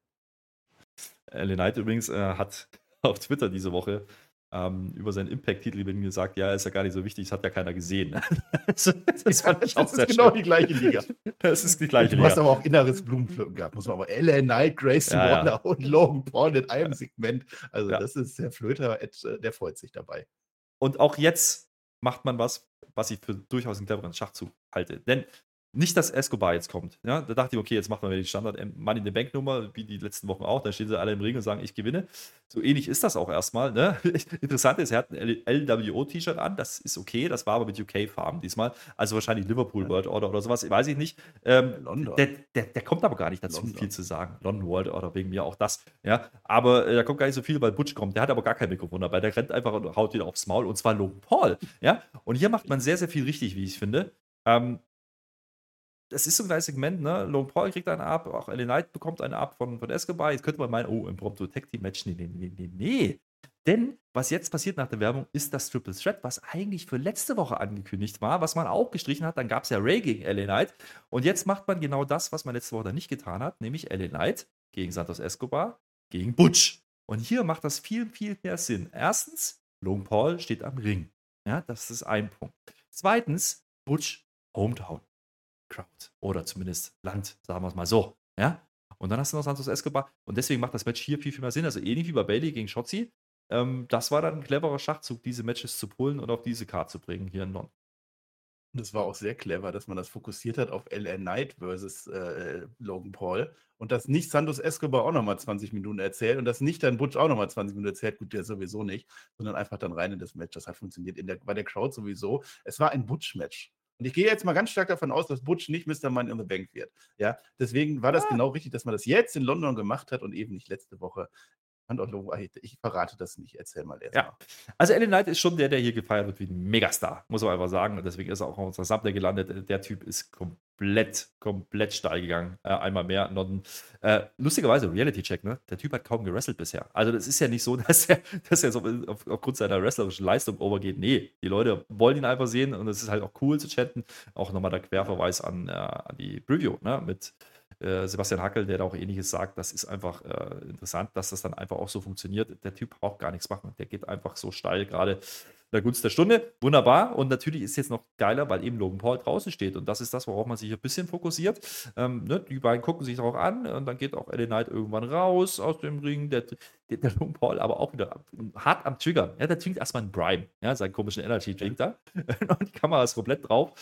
Knight übrigens äh, hat <laughs> auf Twitter diese Woche ähm, über seinen Impact-Titel bin gesagt, ja, ist ja gar nicht so wichtig, das hat ja keiner gesehen. <laughs> das, <laughs> das, ja, das ist genau schön. die gleiche Liga. Das ist die gleiche Liga. Du hast aber auch inneres Blumenpflücken gehabt, muss man aber. LA Knight, Grayson ja, Waller ja. und Logan Paul in einem Segment. Also, das ist der Flöter, äh, der freut sich dabei. Und auch jetzt macht man was, was ich für durchaus einen cleveren Schachzug halte. Denn Nicht, dass Escobar jetzt kommt. Ja, da dachte ich, okay, jetzt macht man die Standard Money in the Bank Nummer, wie die letzten Wochen auch. Dann stehen sie alle im Ring und sagen, ich gewinne. So ähnlich ist das auch erstmal. Ne? <laughs> Interessant ist, er hat ein LWO-T-Shirt an. Das ist okay. Das war aber mit UK-Farben diesmal. Also wahrscheinlich Liverpool World Order oder sowas. Weiß ich nicht. Ähm, London. Der, der, der, kommt aber gar nicht dazu, London. viel zu sagen. London World Order wegen mir auch das. Ja, aber äh, da kommt gar nicht so viel, weil Butch kommt. Der hat aber gar kein Mikrofon dabei. Der rennt einfach und haut wieder aufs Maul. Und zwar Logan Paul. Ja, und hier macht man sehr, sehr viel richtig, wie ich finde. Ähm, das ist so ein kleines Segment, ne? Logan Paul kriegt einen ab, auch LA Knight bekommt einen ab von, von Escobar. Jetzt könnte man meinen, oh, impromptu Tag Team Match. Nee, nee, nee, nee, nee. Denn was jetzt passiert nach der Werbung, ist das Triple Threat, was eigentlich für letzte Woche angekündigt war, was man auch gestrichen hat. Dann gab es ja Ray gegen LA Knight. Und jetzt macht man genau das, was man letzte Woche dann nicht getan hat, nämlich LA Knight gegen Santos Escobar gegen Butch. Und hier macht das viel, viel mehr Sinn. Erstens, Logan Paul steht am Ring. Ja, das ist ein Punkt. Zweitens, Butch Hometown. Crowd. Oder zumindest Land, sagen wir es mal so. Ja? Und dann hast du noch Santos Escobar. Und deswegen macht das Match hier viel, viel mehr Sinn. Also ähnlich wie bei Bailey gegen Shotzi. Ähm, das war dann ein cleverer Schachzug, diese Matches zu pullen und auf diese Karte zu bringen hier in London. Das war auch sehr clever, dass man das fokussiert hat auf LA Knight versus äh, Logan Paul und dass nicht Santos Escobar auch nochmal 20 Minuten erzählt und dass nicht dann Butch auch nochmal 20 Minuten erzählt, gut, der sowieso nicht, sondern einfach dann rein in das Match. Das hat funktioniert in der, bei der Crowd sowieso. Es war ein Butch-Match. Und ich gehe jetzt mal ganz stark davon aus, dass Butch nicht Mr. Money in the Bank wird. Ja, deswegen war das ah. genau richtig, dass man das jetzt in London gemacht hat und eben nicht letzte Woche ich verrate das nicht. Erzähl mal erst. Ja. Also Ellen Knight ist schon der, der hier gefeiert wird wie ein Megastar, muss man einfach sagen. Und deswegen ist er auch auf unserer Subday gelandet. Der Typ ist komplett, komplett steil gegangen. Äh, einmal mehr. London. Äh, lustigerweise, Reality-Check, ne? Der Typ hat kaum gewrestelt bisher. Also das ist ja nicht so, <laughs> dass er, dass er so auf, aufgrund seiner wrestlerischen Leistung overgeht. Nee, die Leute wollen ihn einfach sehen und es ist halt auch cool zu chatten. Auch nochmal der Querverweis an, äh, an die Preview, ne? Mit äh, Sebastian Hackel, der da auch ähnliches sagt, das ist einfach äh, interessant, dass das dann einfach auch so funktioniert. Der Typ braucht gar nichts machen. Der geht einfach so steil, gerade der Gunst der Stunde. Wunderbar. Und natürlich ist es jetzt noch geiler, weil eben Logan Paul draußen steht. Und das ist das, worauf man sich ein bisschen fokussiert. Ähm, ne? Die beiden gucken sich auch an und dann geht auch LA Knight irgendwann raus aus dem Ring. Der, der, der Logan Paul aber auch wieder hart am Triggern. Ja, der trinkt erstmal einen Brime, ja, seinen komischen Energy Drink da. <laughs> und die Kamera ist komplett drauf.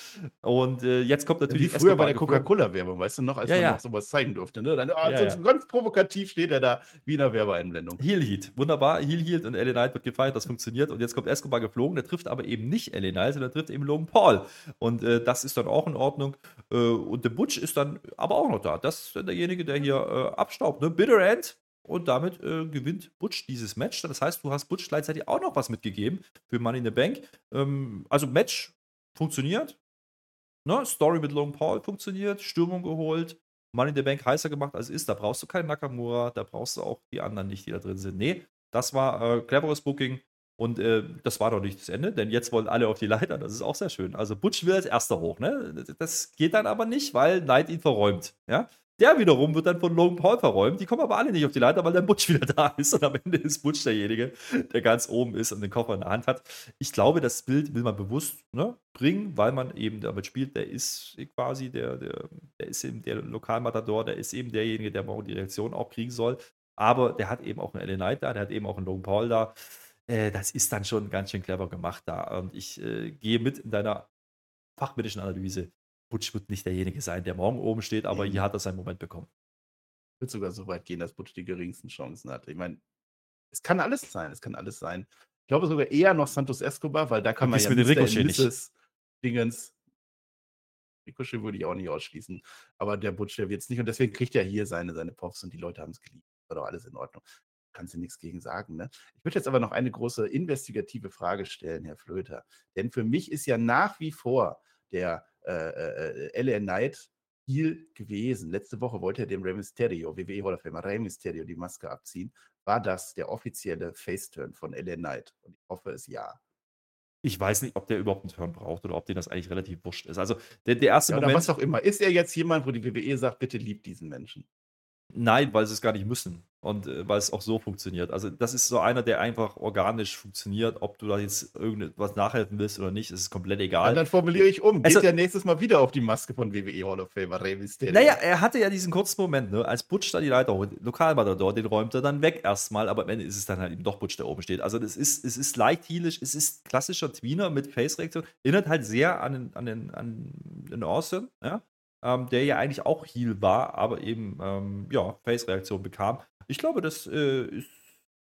Und äh, jetzt kommt natürlich. Wie früher bei der Coca-Cola-Werbung, weißt du noch, als ja, man ja. noch sowas zeigen durfte. Ne? Dann, oh, ja, so ganz provokativ steht er da wie in der Werbeeinblendung. Heel Heat, wunderbar. Heel Heat und LA Knight wird gefeiert, das funktioniert. Und jetzt kommt Escobar geflogen, der trifft aber eben nicht LA Knight, sondern trifft eben Logan Paul. Und äh, das ist dann auch in Ordnung. Äh, und der Butch ist dann aber auch noch da. Das ist derjenige, der hier äh, abstaubt. Ne? Bitter End und damit äh, gewinnt Butch dieses Match. Das heißt, du hast Butch gleichzeitig auch noch was mitgegeben für Money in the Bank. Ähm, also Match funktioniert. Ne? Story mit Logan Paul funktioniert. Stürmung geholt. Money in the Bank heißer gemacht als ist. Da brauchst du keinen Nakamura. Da brauchst du auch die anderen nicht, die da drin sind. Nee, das war äh, cleveres Booking. Und äh, das war doch nicht das Ende, denn jetzt wollen alle auf die Leiter. Das ist auch sehr schön. Also Butch will als erster hoch. Ne? Das geht dann aber nicht, weil Knight ihn verräumt. Ja? Der wiederum wird dann von Logan Paul verräumt. Die kommen aber alle nicht auf die Leiter, weil der Butch <laughs> wieder da ist. Und am Ende ist Butch derjenige, der ganz oben ist und den Koffer in der Hand hat. Ich glaube, das Bild will man bewusst ne, bringen, weil man eben damit spielt. Der ist quasi der, der, der ist eben der Lokalmatador, der ist eben derjenige, der morgen die Reaktion auch kriegen soll. Aber der hat eben auch einen LA Knight da, der hat eben auch einen Logan Paul da. Äh, das ist dann schon ganz schön clever gemacht da. Und ich äh, gehe mit in deiner fachmännischen Analyse. Butch wird nicht derjenige sein, der morgen oben steht, aber mhm. hier hat er seinen Moment bekommen. Ich würde sogar so weit gehen, dass Butch die geringsten Chancen hat. Ich meine, es kann alles sein, es kann alles sein. Ich glaube sogar eher noch Santos Escobar, weil da kann man ja mit Ricochet nicht. Dingens. Ricochet würde ich auch nicht ausschließen. Aber der Butch, der wird es nicht. Und deswegen kriegt er hier seine, seine Pops und die Leute haben es geliebt. War doch alles in Ordnung. Kannst du nichts gegen sagen. Ne? Ich würde jetzt aber noch eine große investigative Frage stellen, Herr Flöter. Denn für mich ist ja nach wie vor der äh, äh, LA Knight Heel gewesen. Letzte Woche wollte er dem Rey Mysterio, WWE Hall of Famer Rey Mysterio, die Maske abziehen. War das der offizielle Face-Turn von LA Knight? Und ich hoffe es ja. Ich weiß nicht, ob der überhaupt einen Turn braucht oder ob denen das eigentlich relativ wurscht ist. Also der, der erste ja, Moment. was auch immer. Ist er jetzt jemand, wo die WWE sagt, bitte liebt diesen Menschen? Nein, weil sie es gar nicht müssen und äh, weil es auch so funktioniert. Also das ist so einer, der einfach organisch funktioniert. Ob du da jetzt irgendwas nachhelfen willst oder nicht, ist komplett egal. Und dann formuliere ich um. Geht der nächstes Mal wieder auf die Maske von WWE Hall of Famer Rey Mysterio? Naja, er hatte ja diesen kurzen Moment, ne? als Butch da die Leiter holt, Lokalmatador, den räumt er dann weg erstmal, aber am Ende ist es dann halt eben doch Butch, der oben steht. Also das ist, es ist leicht heelisch, es ist klassischer Tweener mit Face-Reaktion, erinnert halt sehr an den, an den, an den Austin, ja? Ähm, der ja eigentlich auch Heal war, aber eben ähm, ja, Face-Reaktion bekam. Ich glaube, das äh, ist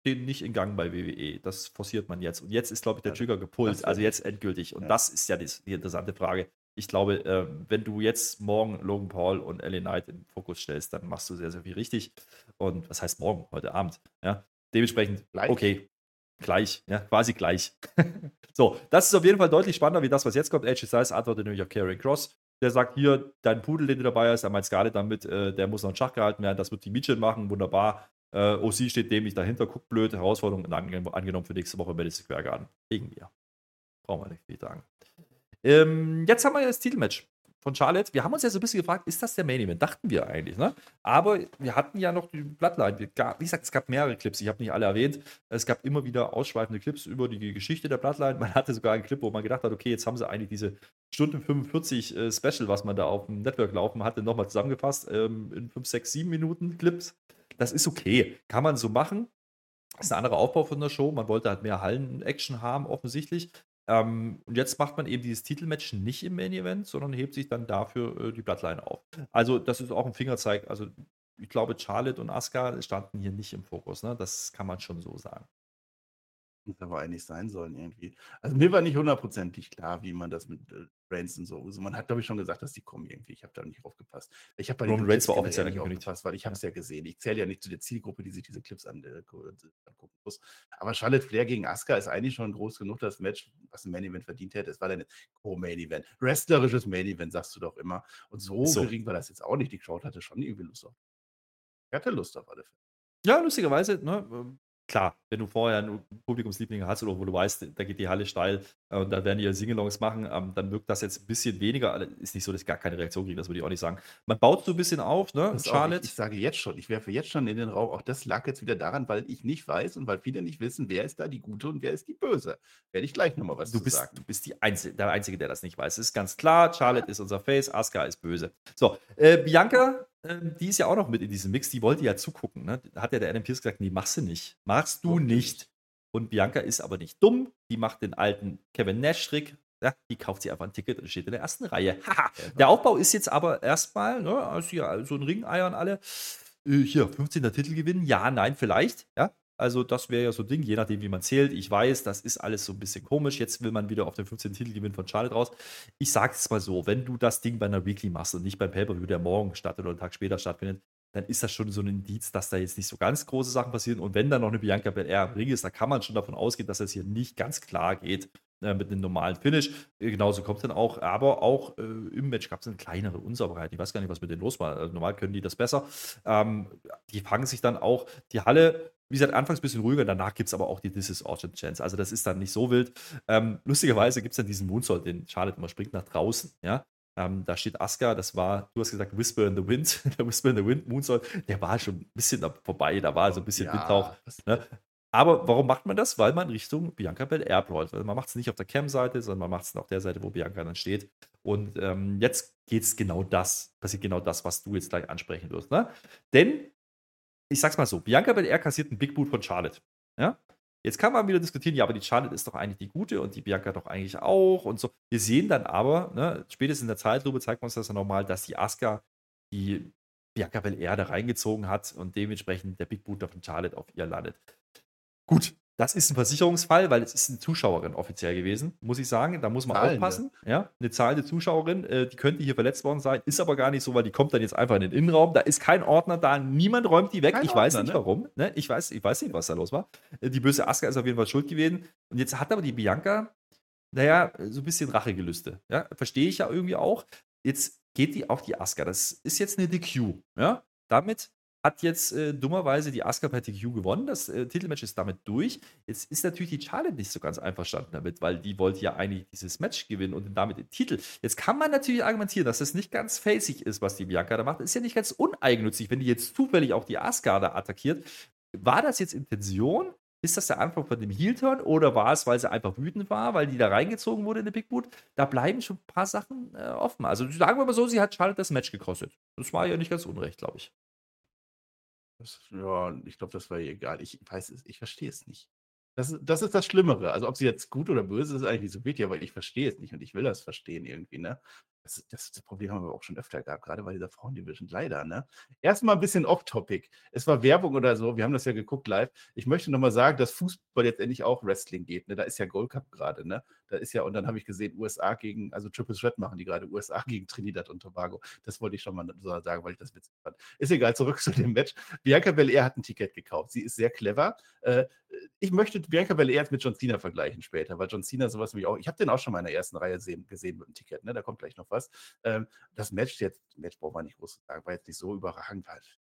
denen nicht in Gang bei WWE. Das forciert man jetzt. Und jetzt ist, glaube ich, der Trigger gepult, also jetzt endgültig. Und ja. das ist ja die, die interessante Frage. Ich glaube, äh, wenn du jetzt morgen Logan Paul und LA Knight in den Fokus stellst, dann machst du sehr, sehr viel richtig. Und was heißt morgen? Heute Abend. Ja? Dementsprechend, gleich. okay, gleich, ja, quasi gleich. <laughs> so, das ist auf jeden Fall deutlich spannender wie das, was jetzt kommt. Edge Styles antwortet nämlich auf Karrion Cross. Der sagt hier, dein Pudel, den du dabei hast, meint Scarlett damit, äh, der muss noch in Schach gehalten werden. Das wird die Mietchen machen, wunderbar. Äh, OC steht dämlich dahinter, guckt blöd, Herausforderung angenommen für nächste Woche Madison Square Garden. Wegen mir. Brauchen wir nicht viel sagen. Ähm, jetzt haben wir das Titelmatch von Charlotte. Wir haben uns ja so ein bisschen gefragt, ist das der Main Event? Dachten wir eigentlich, ne? Aber wir hatten ja noch die Bloodline. wie gesagt, es gab mehrere Clips, ich habe nicht alle erwähnt. Es gab immer wieder ausschweifende Clips über die Geschichte der Bloodline. Man hatte sogar einen Clip, wo man gedacht hat, okay, jetzt haben sie eigentlich diese Stunde 45 äh, Special, was man da auf dem Network laufen hatte, nochmal zusammengefasst ähm, in 5, 6, 7 Minuten Clips. Das ist okay. Kann man so machen. Das ist ein anderer Aufbau von der Show. Man wollte halt mehr Hallen-Action haben, offensichtlich. Ähm, und jetzt macht man eben dieses Titelmatch nicht im Main Event, sondern hebt sich dann dafür äh, die Bloodline auf. Also, das ist auch ein Fingerzeig. Also, ich glaube, Charlotte und Asuka standen hier nicht im Fokus. Ne? Das kann man schon so sagen. Das aber eigentlich sein sollen irgendwie. Also mir war nicht hundertprozentig klar, wie man das mit äh, Reigns und so. Also man hat, glaube ich, schon gesagt, dass die kommen irgendwie. Ich habe da nicht aufgepasst. Ich habe bei Roman Reigns war offiziell nicht aufgepasst, weil ich habe es ja gesehen. Ich zähle ja nicht zu der Zielgruppe, die sich diese Clips an, äh, angucken muss. Aber Charlotte Flair gegen Asuka ist eigentlich schon groß genug, das Match, was ein Main Event verdient hätte. Es war dann ein Co-Main Event. Wrestlerisches Main Event, sagst du doch immer. Und so, so. gering war das jetzt auch nicht. Die Crowd hatte schon irgendwie Lust auf. Ich hatte Lust auf alle Fälle. Ja, lustigerweise, ne, klar, wenn du vorher einen Publikumsliebling hast oder wo du weißt, da geht die Halle steil äh, und da werden die ja Singalongs machen, ähm, dann wirkt das jetzt ein bisschen weniger. Also, ist nicht so, dass ich gar keine Reaktion kriege, das würde ich auch nicht sagen. Man baut so ein bisschen auf, ne? Charlotte. Auch, ich, ich, sage jetzt schon, ich werfe jetzt schon in den Raum, auch das lag jetzt wieder daran, weil ich nicht weiß und weil viele nicht wissen, wer ist da die Gute und wer ist die Böse. Werde ich gleich nochmal was du zu bist, sagen. Du bist die Einzige, der Einzige, der das nicht weiß. Es ist ganz klar, Charlotte ist unser Face, Asuka ist böse. So, äh, Bianca die ist ja auch noch mit in diesem Mix, die wollte ja zugucken. Ne? Hat ja der Adam Pierce gesagt, nee, machst du nicht. Machst du nicht. Und Bianca ist aber nicht dumm. Die macht den alten Kevin Nash-Trick. Ja, die kauft sich einfach ein Ticket und steht in der ersten Reihe. <laughs> Haha. Der Aufbau ist jetzt aber erstmal, ne, also ja, so ein Ring eiern alle. Äh, hier, 15. Titel gewinnen? Ja, nein, vielleicht. Ja, also, das wäre ja so ein Ding, je nachdem, wie man zählt. Ich weiß, das ist alles so ein bisschen komisch. Jetzt will man wieder auf den 15. Titelgewinn von Charlotte raus. Ich sage es mal so: Wenn du das Ding bei einer Weekly machst und nicht beim Pay-Per-View, der morgen statt oder einen Tag später stattfindet, dann ist das schon so ein Indiz, dass da jetzt nicht so ganz große Sachen passieren. Und wenn da noch eine Bianca Belair im Ring ist, da kann man schon davon ausgehen, dass das hier nicht ganz klar geht äh, mit einem normalen Finish. Äh, genauso kommt es dann auch. Aber auch äh, im Match gab es eine kleinere Unsauberheit. Ich weiß gar nicht, was mit denen los war. Also normal können die das besser. Ähm, die fangen sich dann auch die Halle wie gesagt, anfangs ein bisschen ruhiger, danach gibt es aber auch die This is Orchard Chance. Also das ist dann nicht so wild. Ähm, lustigerweise gibt es dann diesen Moonsault, den Charlotte immer springt nach draußen, ja. Ähm, da steht Asuka, das war, du hast gesagt, Whisper in the Wind, <laughs> der Whisper in the Wind Moonsault, der war schon ein bisschen vorbei, da war so ein bisschen ja, Windhauch. Ne? Aber warum macht man das? Weil man Richtung Bianca Belair läuft. Also man macht es nicht auf der Cam-Seite, sondern man macht es auf der Seite, wo Bianca dann steht. Und ähm, jetzt geht es genau das, passiert genau das, was du jetzt gleich ansprechen wirst. Ne? Denn ich sag's mal so, Bianca Belair kassiert einen Big Boot von Charlotte. Ja? Jetzt kann man wieder diskutieren, ja, aber die Charlotte ist doch eigentlich die gute und die Bianca doch eigentlich auch und so. Wir sehen dann aber, ne, spätestens in der Zeitlupe zeigt uns das ja nochmal, dass die Asuka die Bianca Belair da reingezogen hat und dementsprechend der Big Boot von Charlotte auf ihr landet. Gut, das ist ein Versicherungsfall, weil es ist eine Zuschauerin offiziell gewesen, muss ich sagen. Da muss man Zahlende. aufpassen. Ja, eine zahlende Zuschauerin, äh, die könnte hier verletzt worden sein, ist aber gar nicht so, weil die kommt dann jetzt einfach in den Innenraum. Da ist kein Ordner da, niemand räumt die weg. Kein ich Ordner, weiß nicht ne? warum. Ne? Ich, weiß, ich weiß nicht, was da los war. Äh, die böse Aska ist auf jeden Fall schuld gewesen. Und jetzt hat aber die Bianca, naja, so ein bisschen Rachegelüste. Ja, verstehe ich ja irgendwie auch. Jetzt geht die auf die Aska. Das ist jetzt eine DQ. Ja, damit hat jetzt äh, dummerweise die Asuka per TQ gewonnen. Das äh, Titelmatch ist damit durch. Jetzt ist natürlich die Charlotte nicht so ganz einverstanden damit, weil die wollte ja eigentlich dieses Match gewinnen und damit den Titel. Jetzt kann man natürlich argumentieren, dass das nicht ganz facig ist, was die Bianca da macht. Ist ja nicht ganz uneigennützig, wenn die jetzt zufällig auch die Asuka da attackiert. War das jetzt Intention? Ist das der Anfang von dem Heel-Turn oder war es, weil sie einfach wütend war, weil die da reingezogen wurde in den Big Boot? Da bleiben schon ein paar Sachen äh, offen. Also sagen wir mal so, sie hat Charlotte das Match gekostet. Das war ja nicht ganz unrecht, glaube ich. Das, ja, ich glaube, das war ihr egal. Ich weiß es, ich verstehe es nicht. Das, ist- das ist das Schlimmere. Also, ob sie jetzt gut oder böse ist, ist eigentlich nicht so wichtig, aber ich verstehe es nicht und ich will das verstehen irgendwie, ne? Das, das, das Problem haben wir auch schon öfter gehabt, gerade bei dieser Frauendivision, leider, ne? Erstmal ein bisschen off-topic. Es war Werbung oder so, wir haben das ja geguckt live. Ich möchte nochmal sagen, dass Fußball jetzt endlich auch Wrestling geht, ne? Da ist ja Gold Cup gerade, ne? Da ist ja, und dann habe ich gesehen, USA gegen, also Triple Threat machen die gerade, USA <laughs> gegen Trinidad und Tobago. Das wollte ich schon mal so sagen, weil ich das witzig fand. Ist egal, zurück <laughs> zu dem Match. Bianca Belair hat ein Ticket gekauft. Sie ist sehr clever. Äh, ich möchte Bianca Belair jetzt mit John Cena vergleichen später, weil John Cena sowas wie auch, ich habe den auch schon mal in der ersten Reihe sehen, gesehen mit dem Ticket, ne? Da kommt gleich noch was. Ähm, das Match jetzt, Match braucht man nicht groß zu sagen, war jetzt nicht so überragend halt.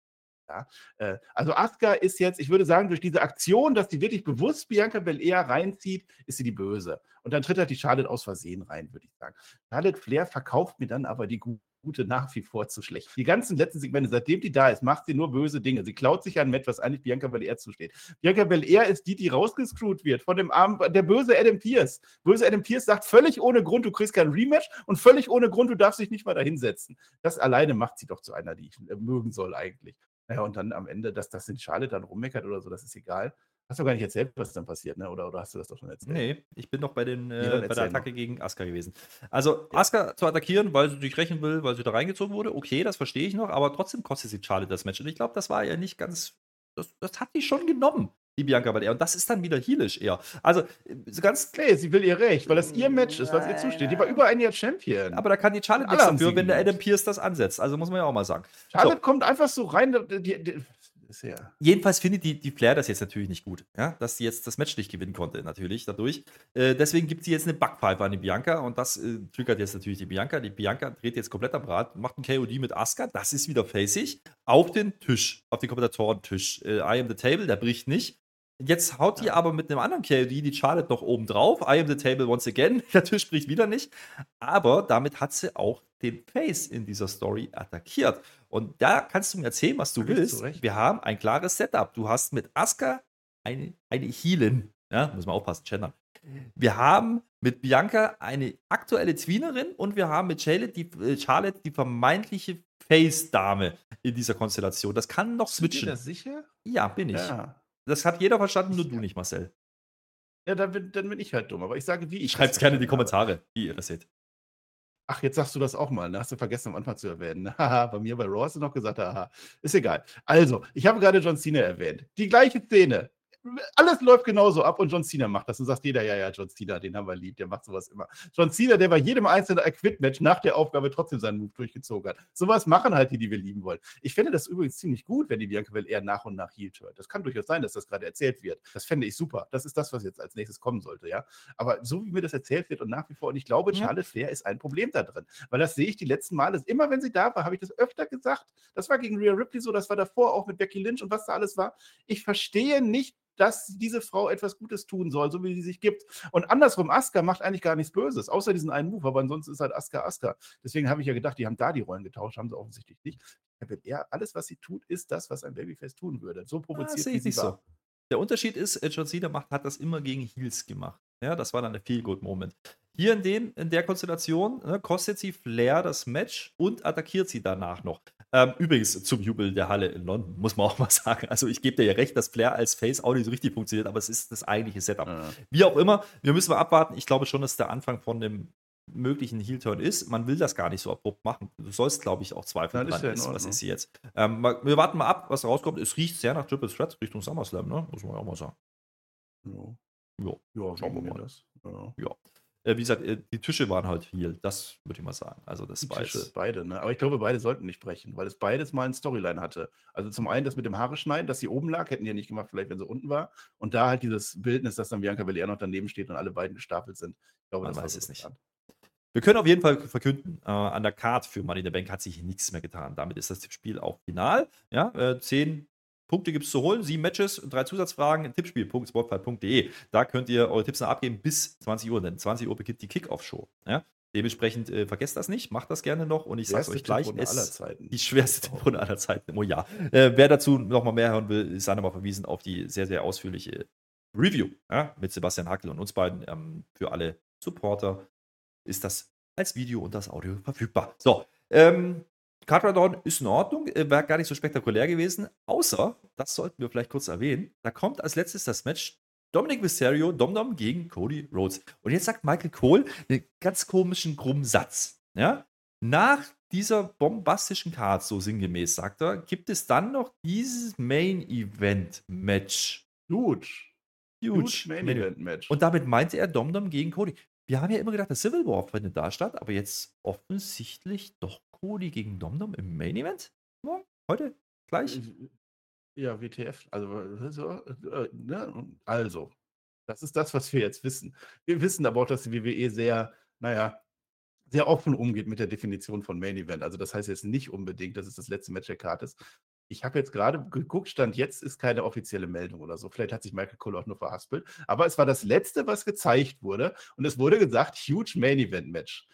Ja, äh, also Asuka ist jetzt, ich würde sagen, durch diese Aktion, dass die wirklich bewusst Bianca Belair reinzieht, ist sie die Böse. Und dann tritt halt die Charlotte aus Versehen rein, würde ich sagen. Charlotte Flair verkauft mir dann aber die gu- gute nach wie vor zu schlecht. Die ganzen letzten Segmente, seitdem die da ist, macht sie nur böse Dinge. Sie klaut sich ein Match, was eigentlich Bianca Belair zusteht. Bianca Belair ist die, die rausgescrewt wird von dem armen, der böse Adam Pierce. Böse Adam Pierce sagt völlig ohne Grund, du kriegst kein Rematch und völlig ohne Grund, du darfst dich nicht mal da hinsetzen. Das alleine macht sie doch zu einer, die ich mögen soll eigentlich. Naja, und dann am Ende, dass das in Charlotte dann rummeckert oder so, das ist egal. Hast du gar nicht erzählt, was dann passiert, ne? Oder, oder hast du das doch schon erzählt? Nee, ich bin noch bei, den, Ja, äh, bei der Attacke noch. gegen Asuka gewesen. Also, Asuka zu attackieren, weil sie dich rächen will, weil sie da reingezogen wurde, okay, das verstehe ich noch, aber trotzdem kostet sie Charlotte das Match. Und ich glaube, das war ja nicht ganz. Das, das hat die schon genommen, die Bianca Belair. Und das ist dann wieder heelisch eher. Also, äh, so ganz. Nee, sie will ihr Recht, weil das ihr Match ist, was ihr zusteht. Die war über ein Jahr Champion. Aber da kann die Charlotte nichts dafür, wenn der. Adam Pierce das ansetzt. Also, muss man ja auch mal sagen. Charlotte kommt einfach so rein. Die, die, ja. Jedenfalls findet die, die Flair das jetzt natürlich nicht gut, ja? dass sie jetzt das Match nicht gewinnen konnte, natürlich dadurch. Äh, deswegen gibt sie jetzt eine Backpfeife an die Bianca und das äh, triggert jetzt natürlich die Bianca. Die Bianca dreht jetzt komplett am Rad, macht ein KOD mit Asuka, das ist wieder facig, auf den Tisch, auf den Kommentatoren-Tisch. Äh, I am the table, der bricht nicht. Jetzt haut die aber mit einem anderen KOD die Charlotte noch oben drauf. I am the table once again. <laughs> Der Tisch bricht wieder nicht. Aber damit hat sie auch den Face in dieser Story attackiert. Und da kannst du mir erzählen, was du Da willst. du. Wir haben ein klares Setup. Du hast mit Asuka eine, eine Healin. Ja, muss man aufpassen, gendern. Wir haben mit Bianca eine aktuelle Tweenerin und wir haben mit Charlotte die, äh, Charlotte die vermeintliche Face-Dame in dieser Konstellation. Das kann noch Bist du switchen. sicher? Ja, bin ich. Ja. Das hat jeder verstanden, nur du nicht, Marcel. Ja, dann bin, dann bin ich halt dumm. Aber ich sage, wie ich. Schreibt es gerne in die. Kommentare, wie ihr das seht. Ach, jetzt sagst du das auch mal. Ne? Hast du vergessen am Anfang zu erwähnen. <laughs> Haha, bei mir bei Raw hast du noch gesagt, haha. Ist egal. Also, ich habe gerade John Cena erwähnt. Die gleiche Szene. Alles läuft genauso ab und John Cena macht das. Und sagt jeder, ja, ja, John Cena, den haben wir lieb, der macht sowas immer. John Cena, der bei jedem einzelnen Acquit-Match nach der Aufgabe trotzdem seinen Move durchgezogen hat. Sowas machen halt die, die wir lieben wollen. Ich fände das übrigens ziemlich gut, wenn die Bianca Belair nach und nach heel turnt. Das kann durchaus sein, dass das gerade erzählt wird. Das fände ich super. Das ist das, was jetzt als nächstes kommen sollte, ja. Aber so wie mir das erzählt wird und nach wie vor, und ich glaube. Charlotte Flair ist ein Problem da drin. Weil das sehe ich die letzten Male, immer wenn sie da war, habe ich das öfter gesagt. Das war gegen Rhea Ripley so, das war davor auch mit Becky Lynch und was da alles war. Ich verstehe nicht, dass diese Frau etwas Gutes tun soll, so wie sie sich gibt. Und andersrum, Asuka macht eigentlich gar nichts Böses, außer diesen einen Move, aber ansonsten ist halt Asuka Asuka. Deswegen habe ich ja gedacht, die haben da die Rollen getauscht, haben sie offensichtlich nicht. Er alles, was sie tut, ist das, was ein Babyface tun würde. So Ah, provoziert sehe wie ich sie nicht war. so. Der Unterschied ist, John Cena macht, hat das immer gegen Heels gemacht. Ja, das war dann der Feel-Good-Moment. Hier in, den, in der Konstellation ne, kostet sie Flair das Match und attackiert sie danach noch. Ähm, übrigens zum Jubel der Halle in London, muss man auch mal sagen. Also ich gebe dir ja recht, dass Flair als Face auch nicht so richtig funktioniert, aber es ist das eigentliche Setup. Ja. Wie auch immer, wir müssen mal abwarten. Ich glaube schon, dass der Anfang von dem möglichen Heel-Turn ist. Man will das gar nicht so abrupt machen. Du sollst, glaube ich, auch zweifeln dran. ja Ist, was ist sie jetzt? Ähm, wir warten mal ab, was rauskommt. Es riecht sehr nach Triple Threat Richtung SummerSlam, ne? Muss man ja auch mal sagen. Ja. Ja. Ja, Schauen wir mal. Das. Ja. Äh, wie gesagt, äh, die Tische waren halt Heal. Das würde ich mal sagen. Also, das Die Tische, beide, ne? Aber ich glaube, beide sollten nicht brechen, weil es beides mal eine Storyline hatte. Also zum einen das mit dem Haare schneiden, dass sie oben lag, hätten die ja nicht gemacht, vielleicht wenn sie unten war. Und da halt dieses Bildnis, dass dann Bianca Belair noch daneben steht und alle beiden gestapelt sind. Ich glaube, Man das weiß es nicht. geplant. Wir können auf jeden Fall verkünden, äh, an der Card für Money in the Bank hat sich nichts mehr getan. Damit ist das Spiel auch final. Ja, äh, zehn Punkte gibt es zu holen, sieben Matches, drei Zusatzfragen, tippspiel.sportfight.de. Da könnt ihr eure Tipps noch abgeben bis 20 Uhr, denn 20 Uhr beginnt die Kickoff-Show. Ja? Dementsprechend äh, vergesst das nicht, macht das gerne noch und ich sage euch gleich, es Zeiten. die schwerste Tipprunde aller Zeiten. Oh ja. Äh, wer dazu nochmal mehr hören will, ist dann nochmal verwiesen auf die sehr, sehr ausführliche Review ja, mit Sebastian Hackel und uns beiden. Ähm, für alle Supporter ist das als Video und das Audio verfügbar. So, ähm, Cardradon ist in Ordnung, äh, war gar nicht so spektakulär gewesen, außer, das sollten wir vielleicht kurz erwähnen, da kommt als letztes das Match Dominic Mysterio, Domdom gegen Cody Rhodes. Und jetzt sagt Michael Cole einen ganz komischen, krummen Satz. Ja? Nach dieser bombastischen Card, so sinngemäß sagt er, gibt es dann noch dieses Main Event Match. Huge. Huge, Huge Main Event Match. Und damit meinte er Domdom gegen Cody. Wir haben ja immer gedacht, der Civil War findet da statt, aber jetzt offensichtlich doch Cody gegen Domdom im Main Event? Morgen? Heute? Gleich? Äh, Ja, WTF. Also, so, äh, ne? also, das ist das, was wir jetzt wissen. Wir wissen aber auch, dass die WWE sehr, naja, sehr offen umgeht mit der Definition von Main Event. Also, das heißt jetzt nicht unbedingt, dass es das letzte Match der Karte ist. Ich habe jetzt gerade geguckt, Stand jetzt ist keine offizielle Meldung oder so. Vielleicht hat sich Michael Cole auch nur verhaspelt. Aber es war das letzte, was gezeigt wurde. Und es wurde gesagt, huge Main Event Match.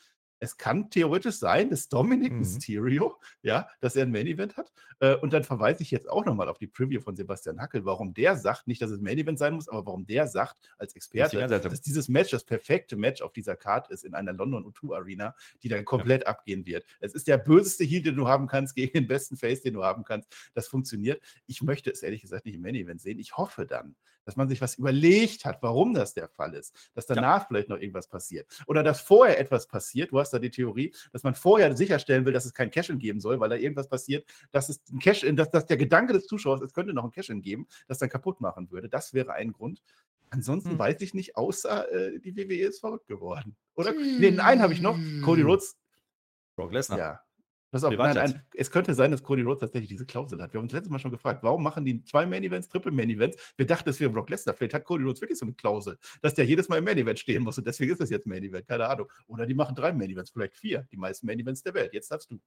Es kann theoretisch sein, dass Dominic Mhm. Mysterio, ja, dass er ein Main Event hat. Äh, und dann verweise ich jetzt auch nochmal auf die Preview von Sebastian Hackel, warum der sagt, nicht, dass es ein Main Event sein muss, aber warum der sagt, als Experte, Zeit- dass dieses Match das perfekte Match auf dieser Card ist in einer London O2 Arena, die dann komplett abgehen wird. Es ist der böseste Heal, den du haben kannst, gegen den besten Face, den du haben kannst. Das funktioniert. Ich möchte es ehrlich gesagt nicht im Main Event sehen. Ich hoffe dann, dass man sich was überlegt hat, warum das der Fall ist. Dass danach vielleicht noch irgendwas passiert. Oder dass vorher etwas passiert. Du hast da die Theorie, dass man vorher sicherstellen will, dass es kein Cash-In geben soll, weil da irgendwas passiert, dass es ein Cash-In, dass, dass der Gedanke des Zuschauers, es könnte noch ein Cash-In geben, das dann kaputt machen würde. Das wäre ein Grund. Ansonsten Hm. weiß ich nicht, außer äh, die WWE ist verrückt geworden. Oder? Nee, einen habe ich noch. Cody Rhodes Brock Lesnar. ja. Pass auf, nein, nein, es könnte sein, dass Cody Rhodes tatsächlich diese Klausel hat. Wir haben uns letztes Mal schon gefragt, warum machen die zwei Main Events, Triple Main Events? Wir dachten, es wäre Brock Lesnar. Vielleicht hat Cody Rhodes wirklich so eine Klausel, dass der jedes Mal im Main Event stehen muss und deswegen ist das jetzt Main Event. Keine Ahnung. Oder die machen drei Main Events, vielleicht vier. Die meisten Main Events der Welt. Jetzt darfst du.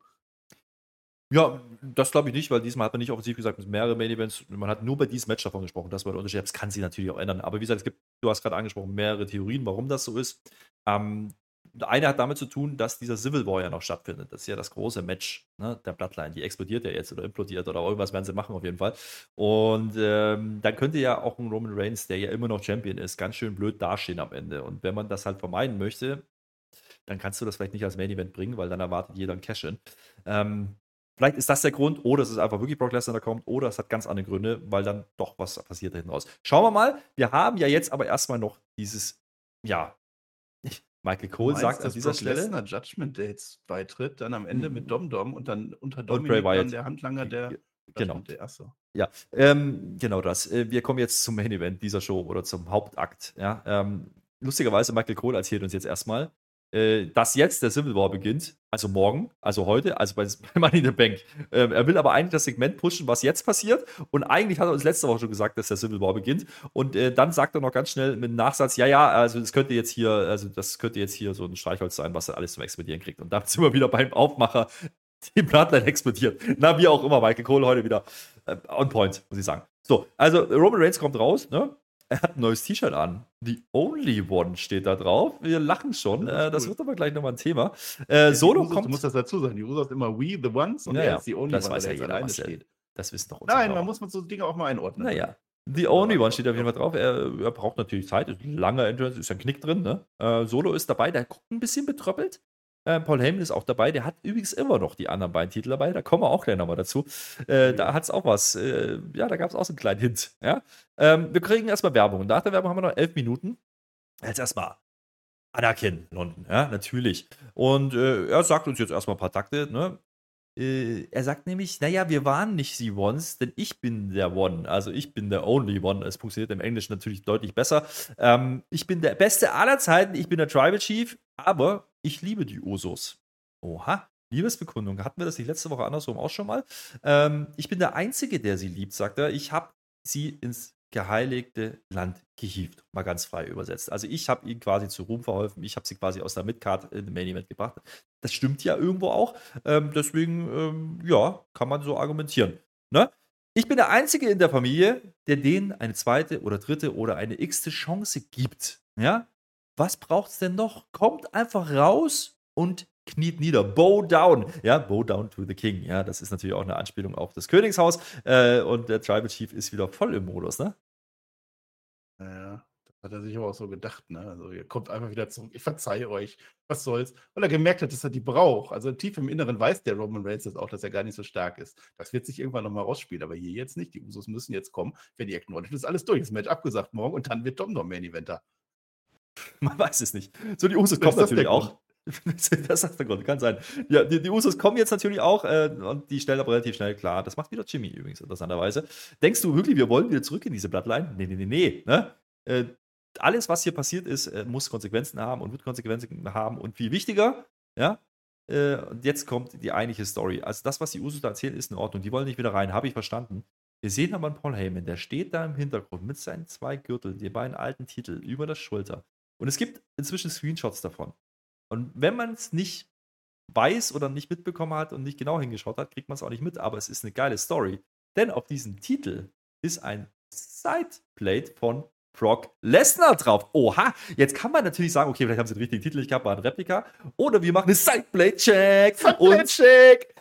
Ja, das glaube ich nicht, weil diesmal hat man nicht offensiv gesagt, es sind mehrere Main Events. Man hat nur bei diesem Match davon gesprochen. Das war der Unterschied. Das kann sich natürlich auch ändern. Aber wie gesagt, es gibt, du hast gerade angesprochen, mehrere Theorien, warum das so ist. Ähm, eine hat damit zu tun, dass dieser Civil War ja noch stattfindet. Das ist ja das große Match ne, der Bloodline. Die explodiert ja jetzt oder implodiert oder irgendwas werden sie machen auf jeden Fall. Und ähm, dann könnte ja auch ein Roman Reigns, der ja immer noch Champion ist, ganz schön blöd dastehen am Ende. Und wenn man das halt vermeiden möchte, dann kannst du das vielleicht nicht als Main Event bringen, weil dann erwartet jeder ein Cash-In. Ähm, vielleicht ist das der Grund, oder es ist einfach wirklich Brock Lesnar, der kommt, oder es hat ganz andere Gründe, weil dann doch was passiert da hinten raus. Schauen wir mal. Wir haben ja jetzt aber erstmal noch dieses, ja, Michael Cole sagt an dass dieser Brock Stelle. Lesnar Judgment Dates beitritt, dann am Ende mit Dom Dom und dann unter Dominic dann der Handlanger der Genau. Day. Achso. Ja, ähm, genau das. Äh, Wir kommen jetzt zum Main Event dieser Show oder zum Hauptakt. Ja, ähm, lustigerweise, Michael Cole erzählt uns jetzt erstmal, äh, dass jetzt der Civil War beginnt, also morgen, also heute, also <laughs> bei Money in the Bank. Ähm, er will aber eigentlich das Segment pushen, was jetzt passiert. Und eigentlich hat er uns letzte Woche schon gesagt, dass der Civil War beginnt. Und äh, dann sagt er noch ganz schnell mit einem Nachsatz: Ja, ja, also das könnte jetzt hier, also das könnte jetzt hier so ein Streichholz sein, was er alles zum Explodieren kriegt. Und da <laughs> sind wir wieder beim Aufmacher. Die Bloodline explodiert. Na, wie auch immer, Michael Cole heute wieder äh, on point, muss ich sagen. So, also Roman Reigns kommt raus, ne? Er hat ein neues T-Shirt an. The Only One steht da drauf. Wir lachen schon. Das äh, das cool. wird aber gleich nochmal ein Thema. Äh, Solo Die Usos, kommt. Du musst das dazu sagen. Die Usos immer We the Ones und Ja, er ja, ist die Only das One, weiß weil ja er jeder, Marcel. steht. Das wissen doch unsere Nein, Hörer. man muss man so Dinge auch mal einordnen. Naja. The Only One steht auf jeden Fall drauf. Er, er braucht natürlich Zeit. Ist ein langer Entrance, ist ein Knick drin. Ne? Äh, Solo ist dabei, der guckt ein bisschen betröppelt. Äh, Paul Heyman ist auch dabei. Der hat übrigens immer noch die anderen beiden Titel dabei. Da kommen wir auch gleich nochmal dazu. Äh, da hat es auch was. Äh, ja, da gab es auch so einen kleinen Hint. Ja? Ähm, wir kriegen erstmal Werbung. Nach der Werbung haben wir noch elf Minuten. Jetzt erstmal Anakin London. Ja, natürlich. Und äh, er sagt uns jetzt erstmal ein paar Takte. Ne? Äh, er sagt nämlich, naja, wir waren nicht die Ones, denn ich bin der One. Also ich bin der Only One. Es funktioniert im Englischen natürlich deutlich besser. Ähm, ich bin der Beste aller Zeiten. Ich bin der Tribal Chief, aber ich liebe die Usos. Oha. Liebesbekundung. Hatten wir das die letzte Woche andersrum auch schon mal? Ähm, ich bin der Einzige, der sie liebt, sagt er. Ich habe sie ins geheiligte Land gehievt. Mal ganz frei übersetzt. Also ich habe ihnen quasi zu Ruhm verholfen. Ich habe sie quasi aus der Midcard in den Main Event gebracht. Das stimmt ja irgendwo auch. Ähm, deswegen, ähm, ja, kann man so argumentieren. Ne? Ich bin der Einzige in der Familie, der denen eine zweite oder dritte oder eine x-te Chance gibt. Ja? Was braucht's denn noch? Kommt einfach raus und kniet nieder. Bow down. Ja, bow down to the king. Ja, das ist natürlich auch eine Anspielung auf das Königshaus. Äh, und der Tribal Chief ist wieder voll im Modus, ne? Ja, Hat er sich aber auch so gedacht, ne? Also, ihr kommt einfach wieder zurück, ich verzeihe euch, was soll's. Weil er gemerkt hat, dass er die braucht. Also, tief im Inneren weiß der Roman Reigns das auch, dass er gar nicht so stark ist. Das wird sich irgendwann noch mal rausspielen, aber hier jetzt nicht. Die Usos müssen jetzt kommen, wenn die Acknowledge ist alles durch. Das Match abgesagt morgen und dann wird Dom noch Main Eventer. <laughs> Man weiß es nicht. So, die Usos kommen natürlich auch. <laughs> das ist der Grund, kann sein. Ja, die, die Usos kommen jetzt natürlich auch äh, und die stellen aber relativ schnell klar. Das macht wieder Jimmy übrigens, interessanterweise. Denkst du wirklich, wir wollen wieder zurück in diese Bloodline? Nee, nee, nee, nee. Ne? Äh, alles, was hier passiert ist, äh, muss Konsequenzen haben und wird Konsequenzen haben. Und viel wichtiger, ja, äh, und jetzt kommt die eigentliche Story. Also das, was die Usos da erzählen, ist in Ordnung. Die wollen nicht wieder rein, habe ich verstanden. Wir sehen aber einen Paul Heyman, der steht da im Hintergrund mit seinen zwei Gürteln, die beiden alten Titel über der Schulter. Und es gibt inzwischen Screenshots davon. Und wenn man es nicht weiß oder nicht mitbekommen hat und nicht genau hingeschaut hat, kriegt man es auch nicht mit. Aber es ist eine geile Story. Denn auf diesem Titel ist ein Sideplate von Brock Lesnar drauf. Oha, jetzt kann man natürlich sagen, okay, vielleicht haben sie den richtigen Titel nicht gehabt, war ein Replika. Oder wir machen eine Sideplate-Check. Sideplate-Check.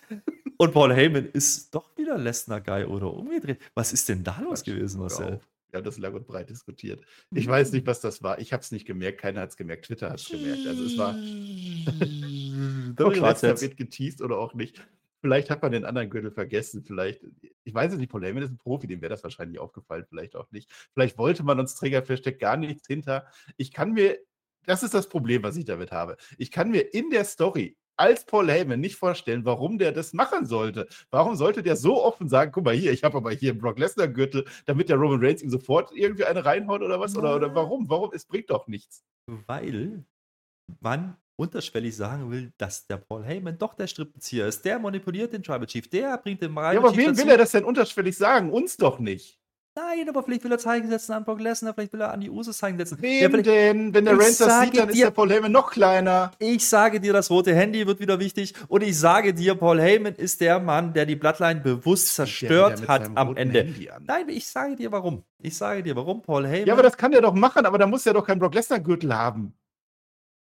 Und, Paul Heyman ist doch wieder Lesnar-Guy oder umgedreht. Was ist denn da los gewesen, Marcel? Wir haben das lang und breit diskutiert. Ich weiß nicht, was das war. Ich habe es nicht gemerkt. Keiner hat es gemerkt. Twitter hat es gemerkt. Also es war. <laughs> Brock Lesnar wird geteased oder auch nicht. Vielleicht hat man den anderen Gürtel vergessen. Vielleicht, ich weiß es nicht, Paul Heyman ist ein Profi, dem wäre das wahrscheinlich aufgefallen, vielleicht auch nicht. Vielleicht wollte man uns Träger versteckt gar nichts hinter. Ich kann mir, das ist das Problem, was ich damit habe. Ich kann mir in der Story als Paul Heyman nicht vorstellen, warum der das machen sollte. Warum sollte der so offen sagen, guck mal hier, ich habe aber hier einen Brock Lesnar Gürtel, damit der Roman Reigns ihm sofort irgendwie eine reinhaut oder was? Oder, oder warum? Warum? Es bringt doch nichts. Weil man unterschwellig sagen will, dass der Paul Heyman doch der Strippenzieher ist. Der manipuliert den Tribal Chief, der bringt den Tribal Ja, aber wem will er das denn unterschwellig sagen? Uns doch nicht. Nein, aber vielleicht will er Zeichen setzen an Brock Lesnar, vielleicht will er an die Usos Zeichen setzen. Wem ja, denn? Wenn der Reigns das sieht, dann dir, ist der Paul Heyman noch kleiner. Ich sage dir, das rote Handy wird wieder wichtig. Und ich sage dir, Paul Heyman ist der Mann, der die Bloodline bewusst zerstört hat am Ende. Nein, ich sage dir warum. Ich sage dir warum, Paul Heyman. Ja, aber das kann der doch machen, aber da muss er doch keinen Brock Lesnar-Gürtel haben.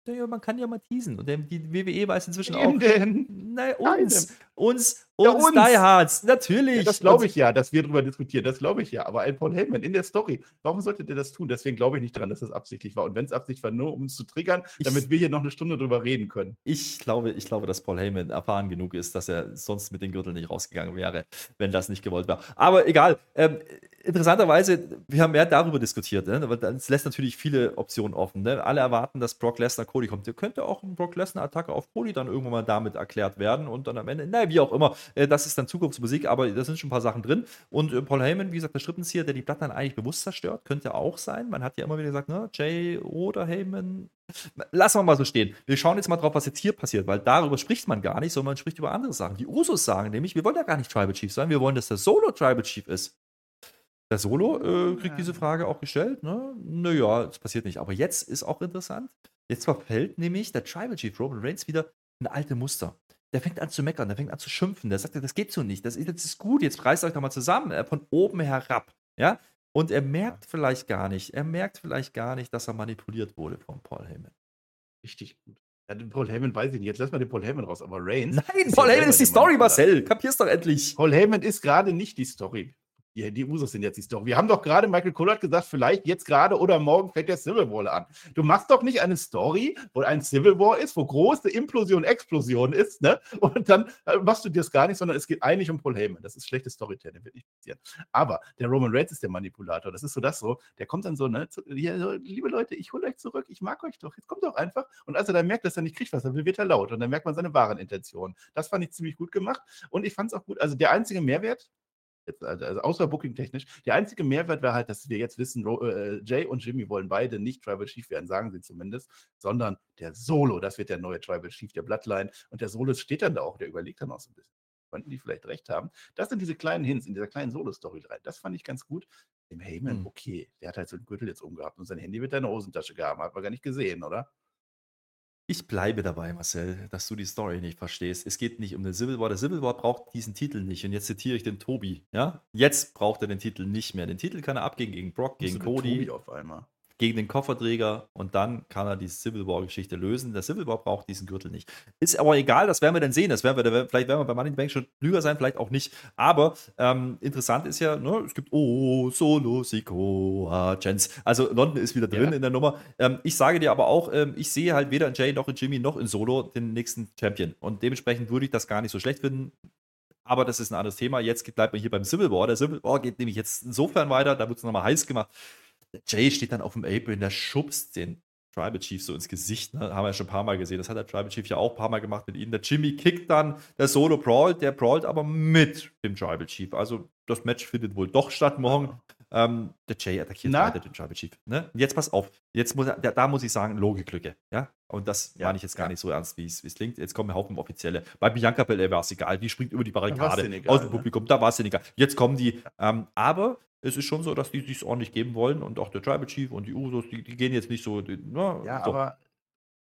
Ja, man kann ja mal teasen. Und die WWE weiß inzwischen Wem auch. Denn? Nein, uns. Uns, uns, ja, uns. Diehards, natürlich. Ja, das glaube ich ja, dass wir darüber diskutieren. Das glaube ich ja. Aber ein Paul Heyman in der Story, warum sollte der das tun? Deswegen glaube ich nicht daran, dass das absichtlich war. Und wenn es absichtlich war, nur um uns zu triggern, ich, damit wir hier noch eine Stunde drüber reden können. Ich glaube, ich glaube, dass Paul Heyman erfahren genug ist, dass er sonst mit den Gürteln nicht rausgegangen wäre, wenn das nicht gewollt wäre. Aber egal. Ähm, interessanterweise, wir haben mehr darüber diskutiert, ne? weil das lässt natürlich viele Optionen offen. Ne? Alle erwarten, dass Brock Lesnar Cody kommt. Der könnte auch ein Brock Lesnar-Attacke auf Cody dann irgendwann mal damit erklärt werden und dann am Ende, naja, wie auch immer, äh, das ist dann Zukunftsmusik, aber da sind schon ein paar Sachen drin. Und äh, Paul Heyman, wie gesagt, der Strippenzieher, der die Platten eigentlich bewusst zerstört, könnte auch sein. Man hat ja immer wieder gesagt, ne, Jay oder Heyman. Lassen wir mal so stehen. Wir schauen jetzt mal drauf, was jetzt hier passiert, weil darüber spricht man gar nicht, sondern man spricht über andere Sachen. Die Usos sagen nämlich, wir wollen ja gar nicht Tribal Chief sein, wir wollen, dass der Solo Tribal Chief ist. Der Solo äh, kriegt diese Frage auch gestellt. Ne? Naja, das passiert nicht. Aber jetzt ist auch interessant. Jetzt verfällt nämlich der Tribal Chief Roman Reigns wieder in alte Muster. Der fängt an zu meckern, der fängt an zu schimpfen. Der sagt, das geht so nicht. Das ist, das ist gut, jetzt reißt euch doch mal zusammen. Äh, von oben herab. Ja? Und er merkt vielleicht gar nicht, er merkt vielleicht gar nicht, dass er manipuliert wurde von Paul Heyman. Richtig gut. Ja, den Paul Heyman weiß ich nicht. Jetzt lass mal den Paul Heyman raus. Aber Reigns. Nein, Paul Heyman ist die Story, Marcel. Kapierst doch endlich. Paul Heyman ist gerade nicht die Story. Die, die Usos sind jetzt die Story. Wir haben doch gerade, Michael Cole hat gesagt, vielleicht jetzt gerade oder morgen fängt der Civil War an. Du machst doch nicht eine Story, wo ein Civil War ist, wo große Implosion, Explosion ist, ne? Und dann äh, machst du dir das gar nicht, sondern es geht eigentlich um Paul Heyman. Das ist schlechtes Storytelling, wird nicht passieren. Aber der Roman Reigns ist der Manipulator. Das ist so das so. Der kommt dann so, ne? Zu, ja, so, liebe Leute, ich hole euch zurück, ich mag euch doch. Jetzt kommt doch einfach. Und als er dann merkt, dass er nicht kriegt, was er will, wird er laut. Und dann merkt man seine wahren Intentionen. Das fand ich ziemlich gut gemacht. Und ich fand es auch gut. Also der einzige Mehrwert, Jetzt, also, also außer Booking-technisch. Der einzige Mehrwert wäre halt, dass wir jetzt wissen, äh, Jay und Jimmy wollen beide nicht Tribal Chief werden, sagen sie zumindest, sondern der Solo, das wird der neue Tribal Chief der Bloodline. Und der Solo steht dann da auch, der überlegt dann auch so ein bisschen. Könnten die vielleicht recht haben. Das sind diese kleinen Hints in dieser kleinen Solo-Story rein. Das fand ich ganz gut. Dem Heyman, mhm. okay, der hat halt so einen Gürtel jetzt umgehabt und sein Handy wird in der Hosentasche gehabt. Hat man gar nicht gesehen, oder? Ich bleibe dabei, Marcel, dass du die Story nicht verstehst. Es geht nicht um den Civil War. Der Civil War braucht diesen Titel nicht. Und jetzt zitiere ich den Tobi. Ja? Jetzt braucht er den Titel nicht mehr. Den Titel kann er abgeben gegen Brock, gegen Cody. Tobi auf einmal. Gegen den Kofferträger und dann kann er die Civil War-Geschichte lösen. Der Civil War braucht diesen Gürtel nicht. Ist aber egal, das werden wir dann sehen. Das werden wir, vielleicht werden wir bei Money in the Bank schon klüger sein, vielleicht auch nicht. Aber ähm, interessant ist ja, ne, es gibt Oh, Solo, Sikoa, Chance. Also London ist wieder drin ja. in der Nummer. Ähm, ich sage dir aber auch, ähm, ich sehe halt weder in Jay noch in Jimmy noch in Solo den nächsten Champion. Und dementsprechend würde ich das gar nicht so schlecht finden. Aber das ist ein anderes Thema. Jetzt bleibt man hier beim Civil War. Der Civil War geht nämlich jetzt insofern weiter, da wird es nochmal heiß gemacht. Jay steht dann auf dem Apron, der schubst den Tribal Chief so ins Gesicht. Ne? Haben wir ja schon ein paar Mal gesehen. Das hat der Tribal Chief ja auch ein paar Mal gemacht mit ihnen. Der Jimmy kickt dann, der Solo brawlt, der brawlt aber mit dem Tribal Chief. Also das Match findet wohl doch statt morgen. <laughs> Ähm, der Jay attackiert Na? weiter den Tribal Chief. Ne? Jetzt pass auf. Jetzt muss, da, da muss ich sagen, Logiklücke. Ja? Und das ja, meine ich jetzt gar ja. nicht so ernst, wie es klingt. Jetzt kommen Haufen Offizielle. Bei Bianca Belair war es egal. Die springt über die Barrikade egal, aus dem ne? Publikum. Da war es egal. Jetzt kommen die. Ähm, aber es ist schon so, dass die sich ordentlich geben wollen und auch der Tribal Chief und die Usos, die, die gehen jetzt nicht so. Die, na, ne, ja, so. aber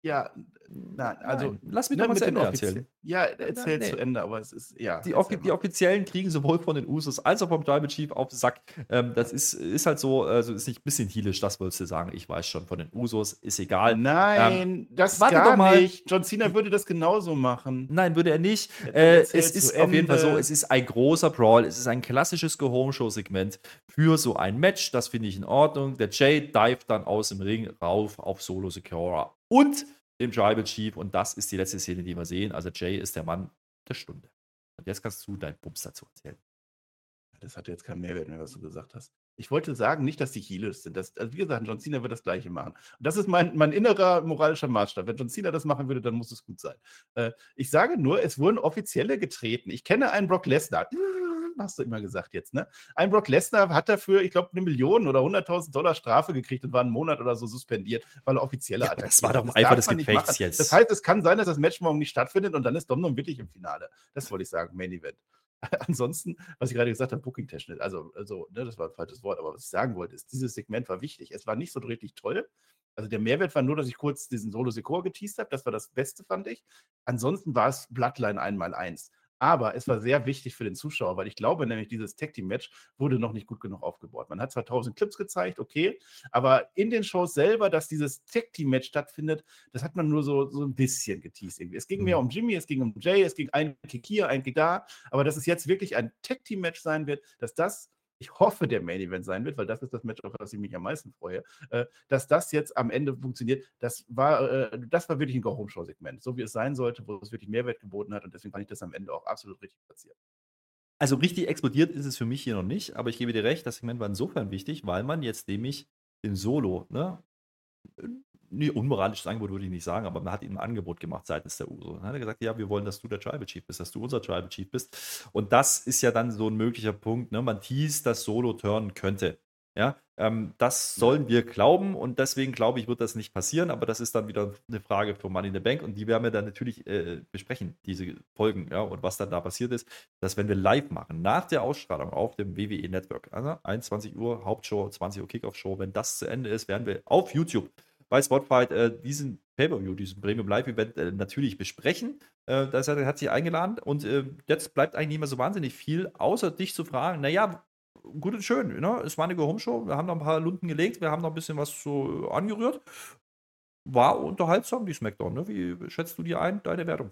ja, nein, also Nein, lass mich ne, mal zu Ende erzählen. Ja, erzähl nee. zu Ende, aber es ist, ja. Die, Offi die, Offiziellen kriegen sowohl von den Usos als auch vom Tribal Chief auf den Sack. Ähm, das ist, ist halt so, also ist nicht ein bisschen heelisch, das wolltest du sagen. Ich weiß schon, von den Usos ist egal. Nein, ähm, das warte gar doch mal. nicht. John Cena würde das genauso machen. Nein, würde er nicht. Äh, es ist auf jeden Fall so, es ist ein großer Brawl, es ist ein klassisches Go-Home-Show-Segment für so ein Match. Das finde ich in Ordnung. Der Jay dived dann aus dem Ring rauf auf Solo Secura. Und dem Tribal Chief. Und das ist die letzte Szene, die wir sehen. Also Jay ist der Mann der Stunde. Und jetzt kannst du deinen Bums dazu erzählen. Das hatte jetzt keinen Mehrwert mehr, was du gesagt hast. Ich wollte sagen, nicht, dass die Healers sind. Das, also wie gesagt, John Cena wird das Gleiche machen. Und das ist mein, mein innerer moralischer Maßstab. Wenn John Cena das machen würde, dann muss es gut sein. Äh, ich sage nur, es wurden Offizielle getreten. Ich kenne einen Brock Lesnar hast du immer gesagt jetzt, ne? Ein Brock Lesnar hat dafür, ich glaube, eine Million oder 100.000 Dollar Strafe gekriegt und war einen Monat oder so suspendiert, weil er offizielle ja, Das war doch einfach des Gefechts jetzt. Das heißt, es kann sein, dass das Match morgen nicht stattfindet und dann ist Dominion wirklich im Finale. Das wollte ich sagen, Main Event. <laughs> Ansonsten, was ich gerade gesagt habe, Booking Technik, also, also ne, das war ein falsches Wort, aber was ich sagen wollte, ist, dieses Segment war wichtig. Es war nicht so richtig toll. Also der Mehrwert war nur, dass ich kurz diesen Solo Secor geteased habe. Das war das Beste, fand ich. Ansonsten war es Bloodline einmal eins. Aber es war sehr wichtig für den Zuschauer, weil ich glaube nämlich, dieses Tag Team Match wurde noch nicht gut genug aufgebaut. Man hat zwar 1000 Clips gezeigt, okay, aber in den Shows selber, dass dieses Tag Team Match stattfindet, das hat man nur so, so ein bisschen geteased irgendwie. Es ging mhm. mehr um Jimmy, es ging um Jay, es ging ein Kick hier, ein Kick da, aber dass es jetzt wirklich ein Tag Team Match sein wird, dass das ich hoffe, der Main Event sein wird, weil das ist das Match, auf das ich mich am meisten freue, äh, dass das jetzt am Ende funktioniert. Das war, äh, das war wirklich ein Go-Home-Show-Segment, so wie es sein sollte, wo es wirklich Mehrwert geboten hat und deswegen fand ich das am Ende auch absolut richtig platziert. Also richtig explodiert ist es für mich hier noch nicht, aber ich gebe dir recht, das Segment war insofern wichtig, weil man jetzt nämlich den Solo, ne, nee, unmoralisches Angebot würde ich nicht sagen, aber man hat ihm ein Angebot gemacht seitens der USO. Dann hat er gesagt, ja, wir wollen, dass du der Tribal Chief bist, dass du unser Tribal Chief bist. Und das ist ja dann so ein möglicher Punkt, ne? Man teast, dass Solo turnen könnte. Ja, ähm, das sollen wir glauben und deswegen glaube ich, wird das nicht passieren, aber das ist dann wieder eine Frage für Money in the Bank und die werden wir dann natürlich äh, besprechen, diese Folgen, ja, und was dann da passiert ist, dass wenn wir live machen, nach der Ausstrahlung auf dem WWE Network, also 21 Uhr Hauptshow, 20 Uhr Kickoff-Show, wenn das zu Ende ist, werden wir auf YouTube bei Spotify äh, diesen Pay-Per-View, diesen Premium Live-Event äh, natürlich besprechen. Äh, das hat, hat sie eingeladen und äh, jetzt bleibt eigentlich nicht mehr so wahnsinnig viel, außer dich zu fragen, naja, gut und schön, ne? es war eine Go-Home-Show, wir haben noch ein paar Lunden gelegt, wir haben noch ein bisschen was so angerührt. War unterhaltsam, die Smackdown. Ne? Wie schätzt du die ein, deine Wertung?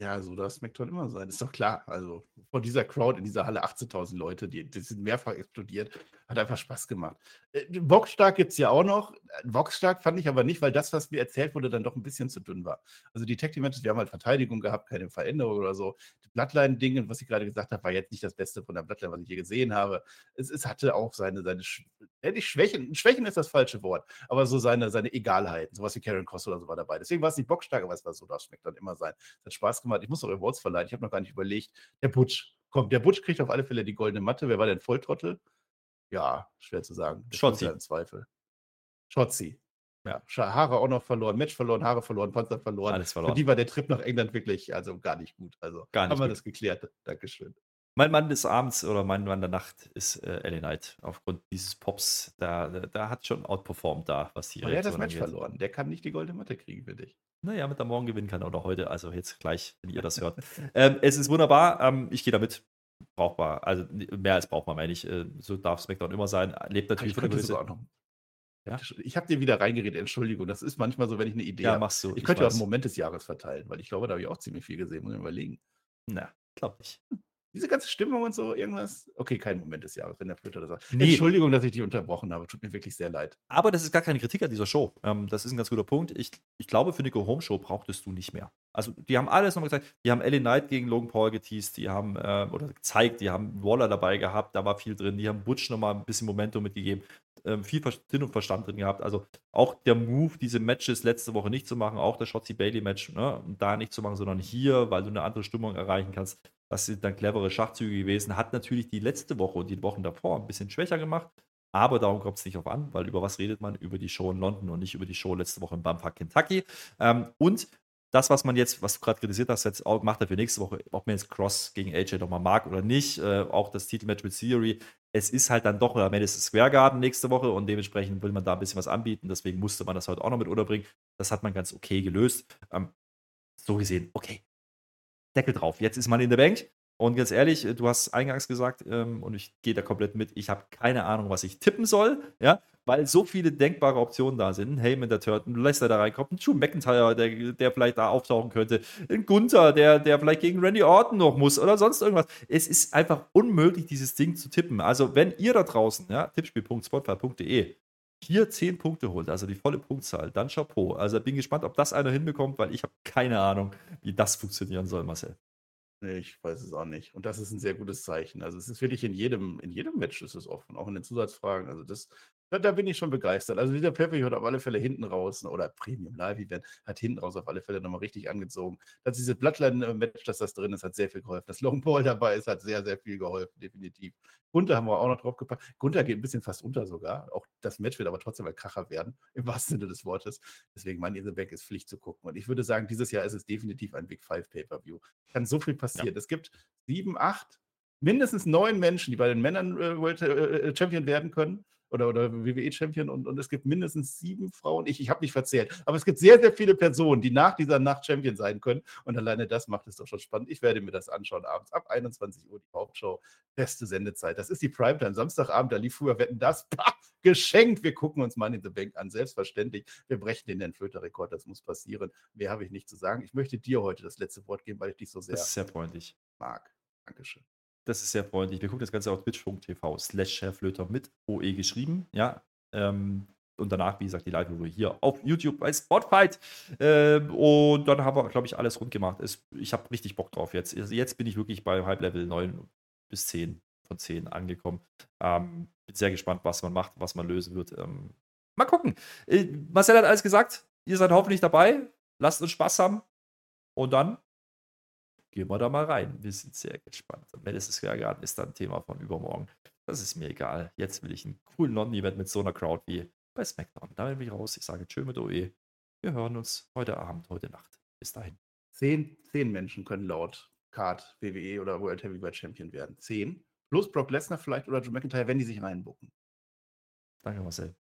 Ja, so darf SmackDown immer sein, ist doch klar. Also von dieser Crowd in dieser Halle 18.000 Leute, die, die sind mehrfach explodiert, hat einfach Spaß gemacht. Äh, Boxstark gibt es ja auch noch. Boxstark fand ich aber nicht, weil das, was mir erzählt wurde, dann doch ein bisschen zu dünn war. Also die Team Matches, wir haben halt Verteidigung gehabt, keine Veränderung oder so. Die Bloodline-Ding, was ich gerade gesagt habe, war jetzt nicht das Beste von der Bloodline, was ich hier gesehen habe. Es, es hatte auch seine, seine äh, Schwächen. Schwächen ist das falsche Wort, aber so seine, seine Egalheiten. Sowas wie Karen Cross oder so war dabei. Deswegen war es nicht boxstark, aber es war so, darf SmackDown immer sein. Es hat Spaß gemacht. Ich muss noch Awards verleihen. Ich habe noch gar nicht überlegt. Der Butch. Komm, der Butch kriegt auf alle Fälle die goldene Matte. Wer war denn Volltrottel? Ja, schwer zu sagen. Schotzi. Im Zweifel. Schotzi. Ja, Haare auch noch verloren, Match verloren, Haare verloren, Panzer verloren. Alles verloren. Für die war der Trip nach England wirklich, also gar nicht gut. Also gar nicht haben wir das geklärt. Dankeschön. Mein Mann des Abends oder mein Mann der Nacht ist äh, Ellie Knight. Aufgrund dieses Pops, da, da, da hat schon outperformed da, was die Aber der hat das Match angeht. verloren. Der kann nicht die goldene Matte kriegen für dich. Naja, mit der Morgen gewinnen kann oder heute. Also jetzt gleich, wenn ihr das hört. <laughs> ähm, es ist wunderbar. Ähm, ich gehe damit. Brauchbar. Also mehr als brauchbar, meine ich. Äh, so darf SmackDown immer sein. Lebt natürlich von der Größe. Ja? Ich habe dir wieder reingeredet, Entschuldigung. Das ist manchmal so, wenn ich eine Idee Ja, habe. machst du. Ich Ich könnte ja auch einen Moment des Jahres verteilen, weil ich glaube, da habe ich auch ziemlich viel gesehen, muss ich mir überlegen. Na, glaub nicht. Diese ganze Stimmung und so, irgendwas. Okay, kein Moment des Jahres, wenn der Flöter das sagt. Nee. Entschuldigung, dass ich dich unterbrochen habe. Tut mir wirklich sehr leid. Aber das ist gar keine Kritik an dieser Show. Ähm, das ist ein ganz guter Punkt. Ich, ich glaube, für eine Go-Home-Show brauchtest du nicht mehr. Also, die haben alles nochmal gezeigt. Die haben Ellie Knight gegen Logan Paul geteased, die haben, äh, oder gezeigt, die haben Waller dabei gehabt, da war viel drin. Die haben Butch nochmal ein bisschen Momentum mitgegeben, ähm, viel Sinn und Verstand drin gehabt. Also, auch der Move, diese Matches letzte Woche nicht zu machen, auch das Shotzi Bailey-Match, ne, da nicht zu machen, sondern hier, weil du eine andere Stimmung erreichen kannst. Das sind dann clevere Schachzüge gewesen. Hat natürlich die letzte Woche und die Wochen davor ein bisschen schwächer gemacht. Aber darum kommt es nicht auf an, weil über was redet man? Über die Show in London und nicht über die Show letzte Woche in Bumfuck, Kentucky. Ähm, und das, was man jetzt, was du gerade kritisiert hast, jetzt auch, macht er für nächste Woche, ob man jetzt Cross gegen AJ nochmal mag oder nicht, äh, auch das Titelmatch mit Theory. Es ist halt dann doch am Ende ist es Square Garden nächste Woche und dementsprechend will man da ein bisschen was anbieten. Deswegen musste man das heute auch noch mit unterbringen. Das hat man ganz okay gelöst. Ähm, so gesehen, okay. Deckel drauf. Jetzt ist man in der Bank. Und ganz ehrlich, du hast eingangs gesagt, ähm, und ich gehe da komplett mit, ich habe keine Ahnung, was ich tippen soll, ja, weil so viele denkbare Optionen da sind. Heyman, der Turton, Lester da reinkommt, ein Drew McIntyre, der, der vielleicht da auftauchen könnte, ein Gunther, der, der vielleicht gegen Randy Orton noch muss oder sonst irgendwas. Es ist einfach unmöglich, dieses Ding zu tippen. Also, wenn ihr da draußen, ja, tippspiel.spotify.de, hier 10 Punkte holt, also die volle Punktzahl, dann Chapeau. Also bin gespannt, ob das einer hinbekommt, weil ich habe keine Ahnung, wie das funktionieren soll, Marcel. Nee, ich weiß es auch nicht. Und das ist ein sehr gutes Zeichen. Also es ist wirklich in jedem, in jedem Match ist es offen, auch in den Zusatzfragen. Also das, da, da bin ich schon begeistert. Also dieser Pepe hat auf alle Fälle hinten raus, oder Premium Live Event, hat hinten raus auf alle Fälle nochmal richtig angezogen. Dass dieses Bloodline-Match, dass das drin ist, hat sehr viel geholfen. Dass Long Paul dabei ist, hat sehr, sehr viel geholfen, definitiv. Gunther haben wir auch noch drauf gepackt. Gunther geht ein bisschen fast unter sogar. Auch das Match wird aber trotzdem ein Kracher werden, <laughs> im wahrsten Sinne des Wortes. Deswegen, Money in the Bank ist Pflicht zu gucken. Und ich würde sagen, dieses Jahr ist es definitiv ein Big Five Pay-Per-View. Kann so viel passieren. Es gibt sieben, acht, mindestens neun Menschen, die bei den Männern äh, World äh, äh, Champion werden können. Oder, oder WWE-Champion und, und es gibt mindestens sieben Frauen, ich, ich habe nicht verzählt, aber es gibt sehr, sehr viele Personen, die nach dieser Nacht Champion sein können und alleine das macht es doch schon spannend. Ich werde mir das anschauen abends ab 21 Uhr, die Hauptshow, beste Sendezeit. Das ist die Primetime, Samstagabend, da lief früher Wetten das, Pah, geschenkt. Wir gucken uns Money in the Bank an, selbstverständlich. Wir brechen den Flöter-Rekord, das muss passieren. Mehr habe ich nicht zu sagen. Ich möchte dir heute das letzte Wort geben, weil ich dich so sehr Das ist sehr freundlich. mag. Dankeschön. Das ist sehr freundlich. Wir gucken das Ganze auf twitch.tv slash Herrflöter mit OE geschrieben. Ja. Ähm, und danach, wie gesagt, die Live-Review hier auf YouTube bei Spotfight. Ähm, und dann haben wir, glaube ich, alles rund gemacht. Es, ich habe richtig Bock drauf jetzt. Also jetzt bin ich wirklich bei Hype Level 9 bis 10 von 10 angekommen. Ähm, bin sehr gespannt, was man macht, was man lösen wird. Ähm, mal gucken. Äh, Marcel hat alles gesagt. Ihr seid hoffentlich dabei. Lasst uns Spaß haben. Und dann gehen wir da mal rein. Wir sind sehr gespannt. Madison Square Garden ist dann Thema von übermorgen. Das ist mir egal. Jetzt will ich einen coolen London-Event mit so einer Crowd wie bei SmackDown. Damit bin ich raus. Ich sage Tschö mit OE. Wir hören uns heute Abend, heute Nacht. Bis dahin. Zehn, zehn Menschen können laut Card, WWE oder World Heavyweight Champion werden. Zehn. Plus Brock Lesnar vielleicht oder Drew McIntyre, wenn die sich reinbucken. Danke, Marcel.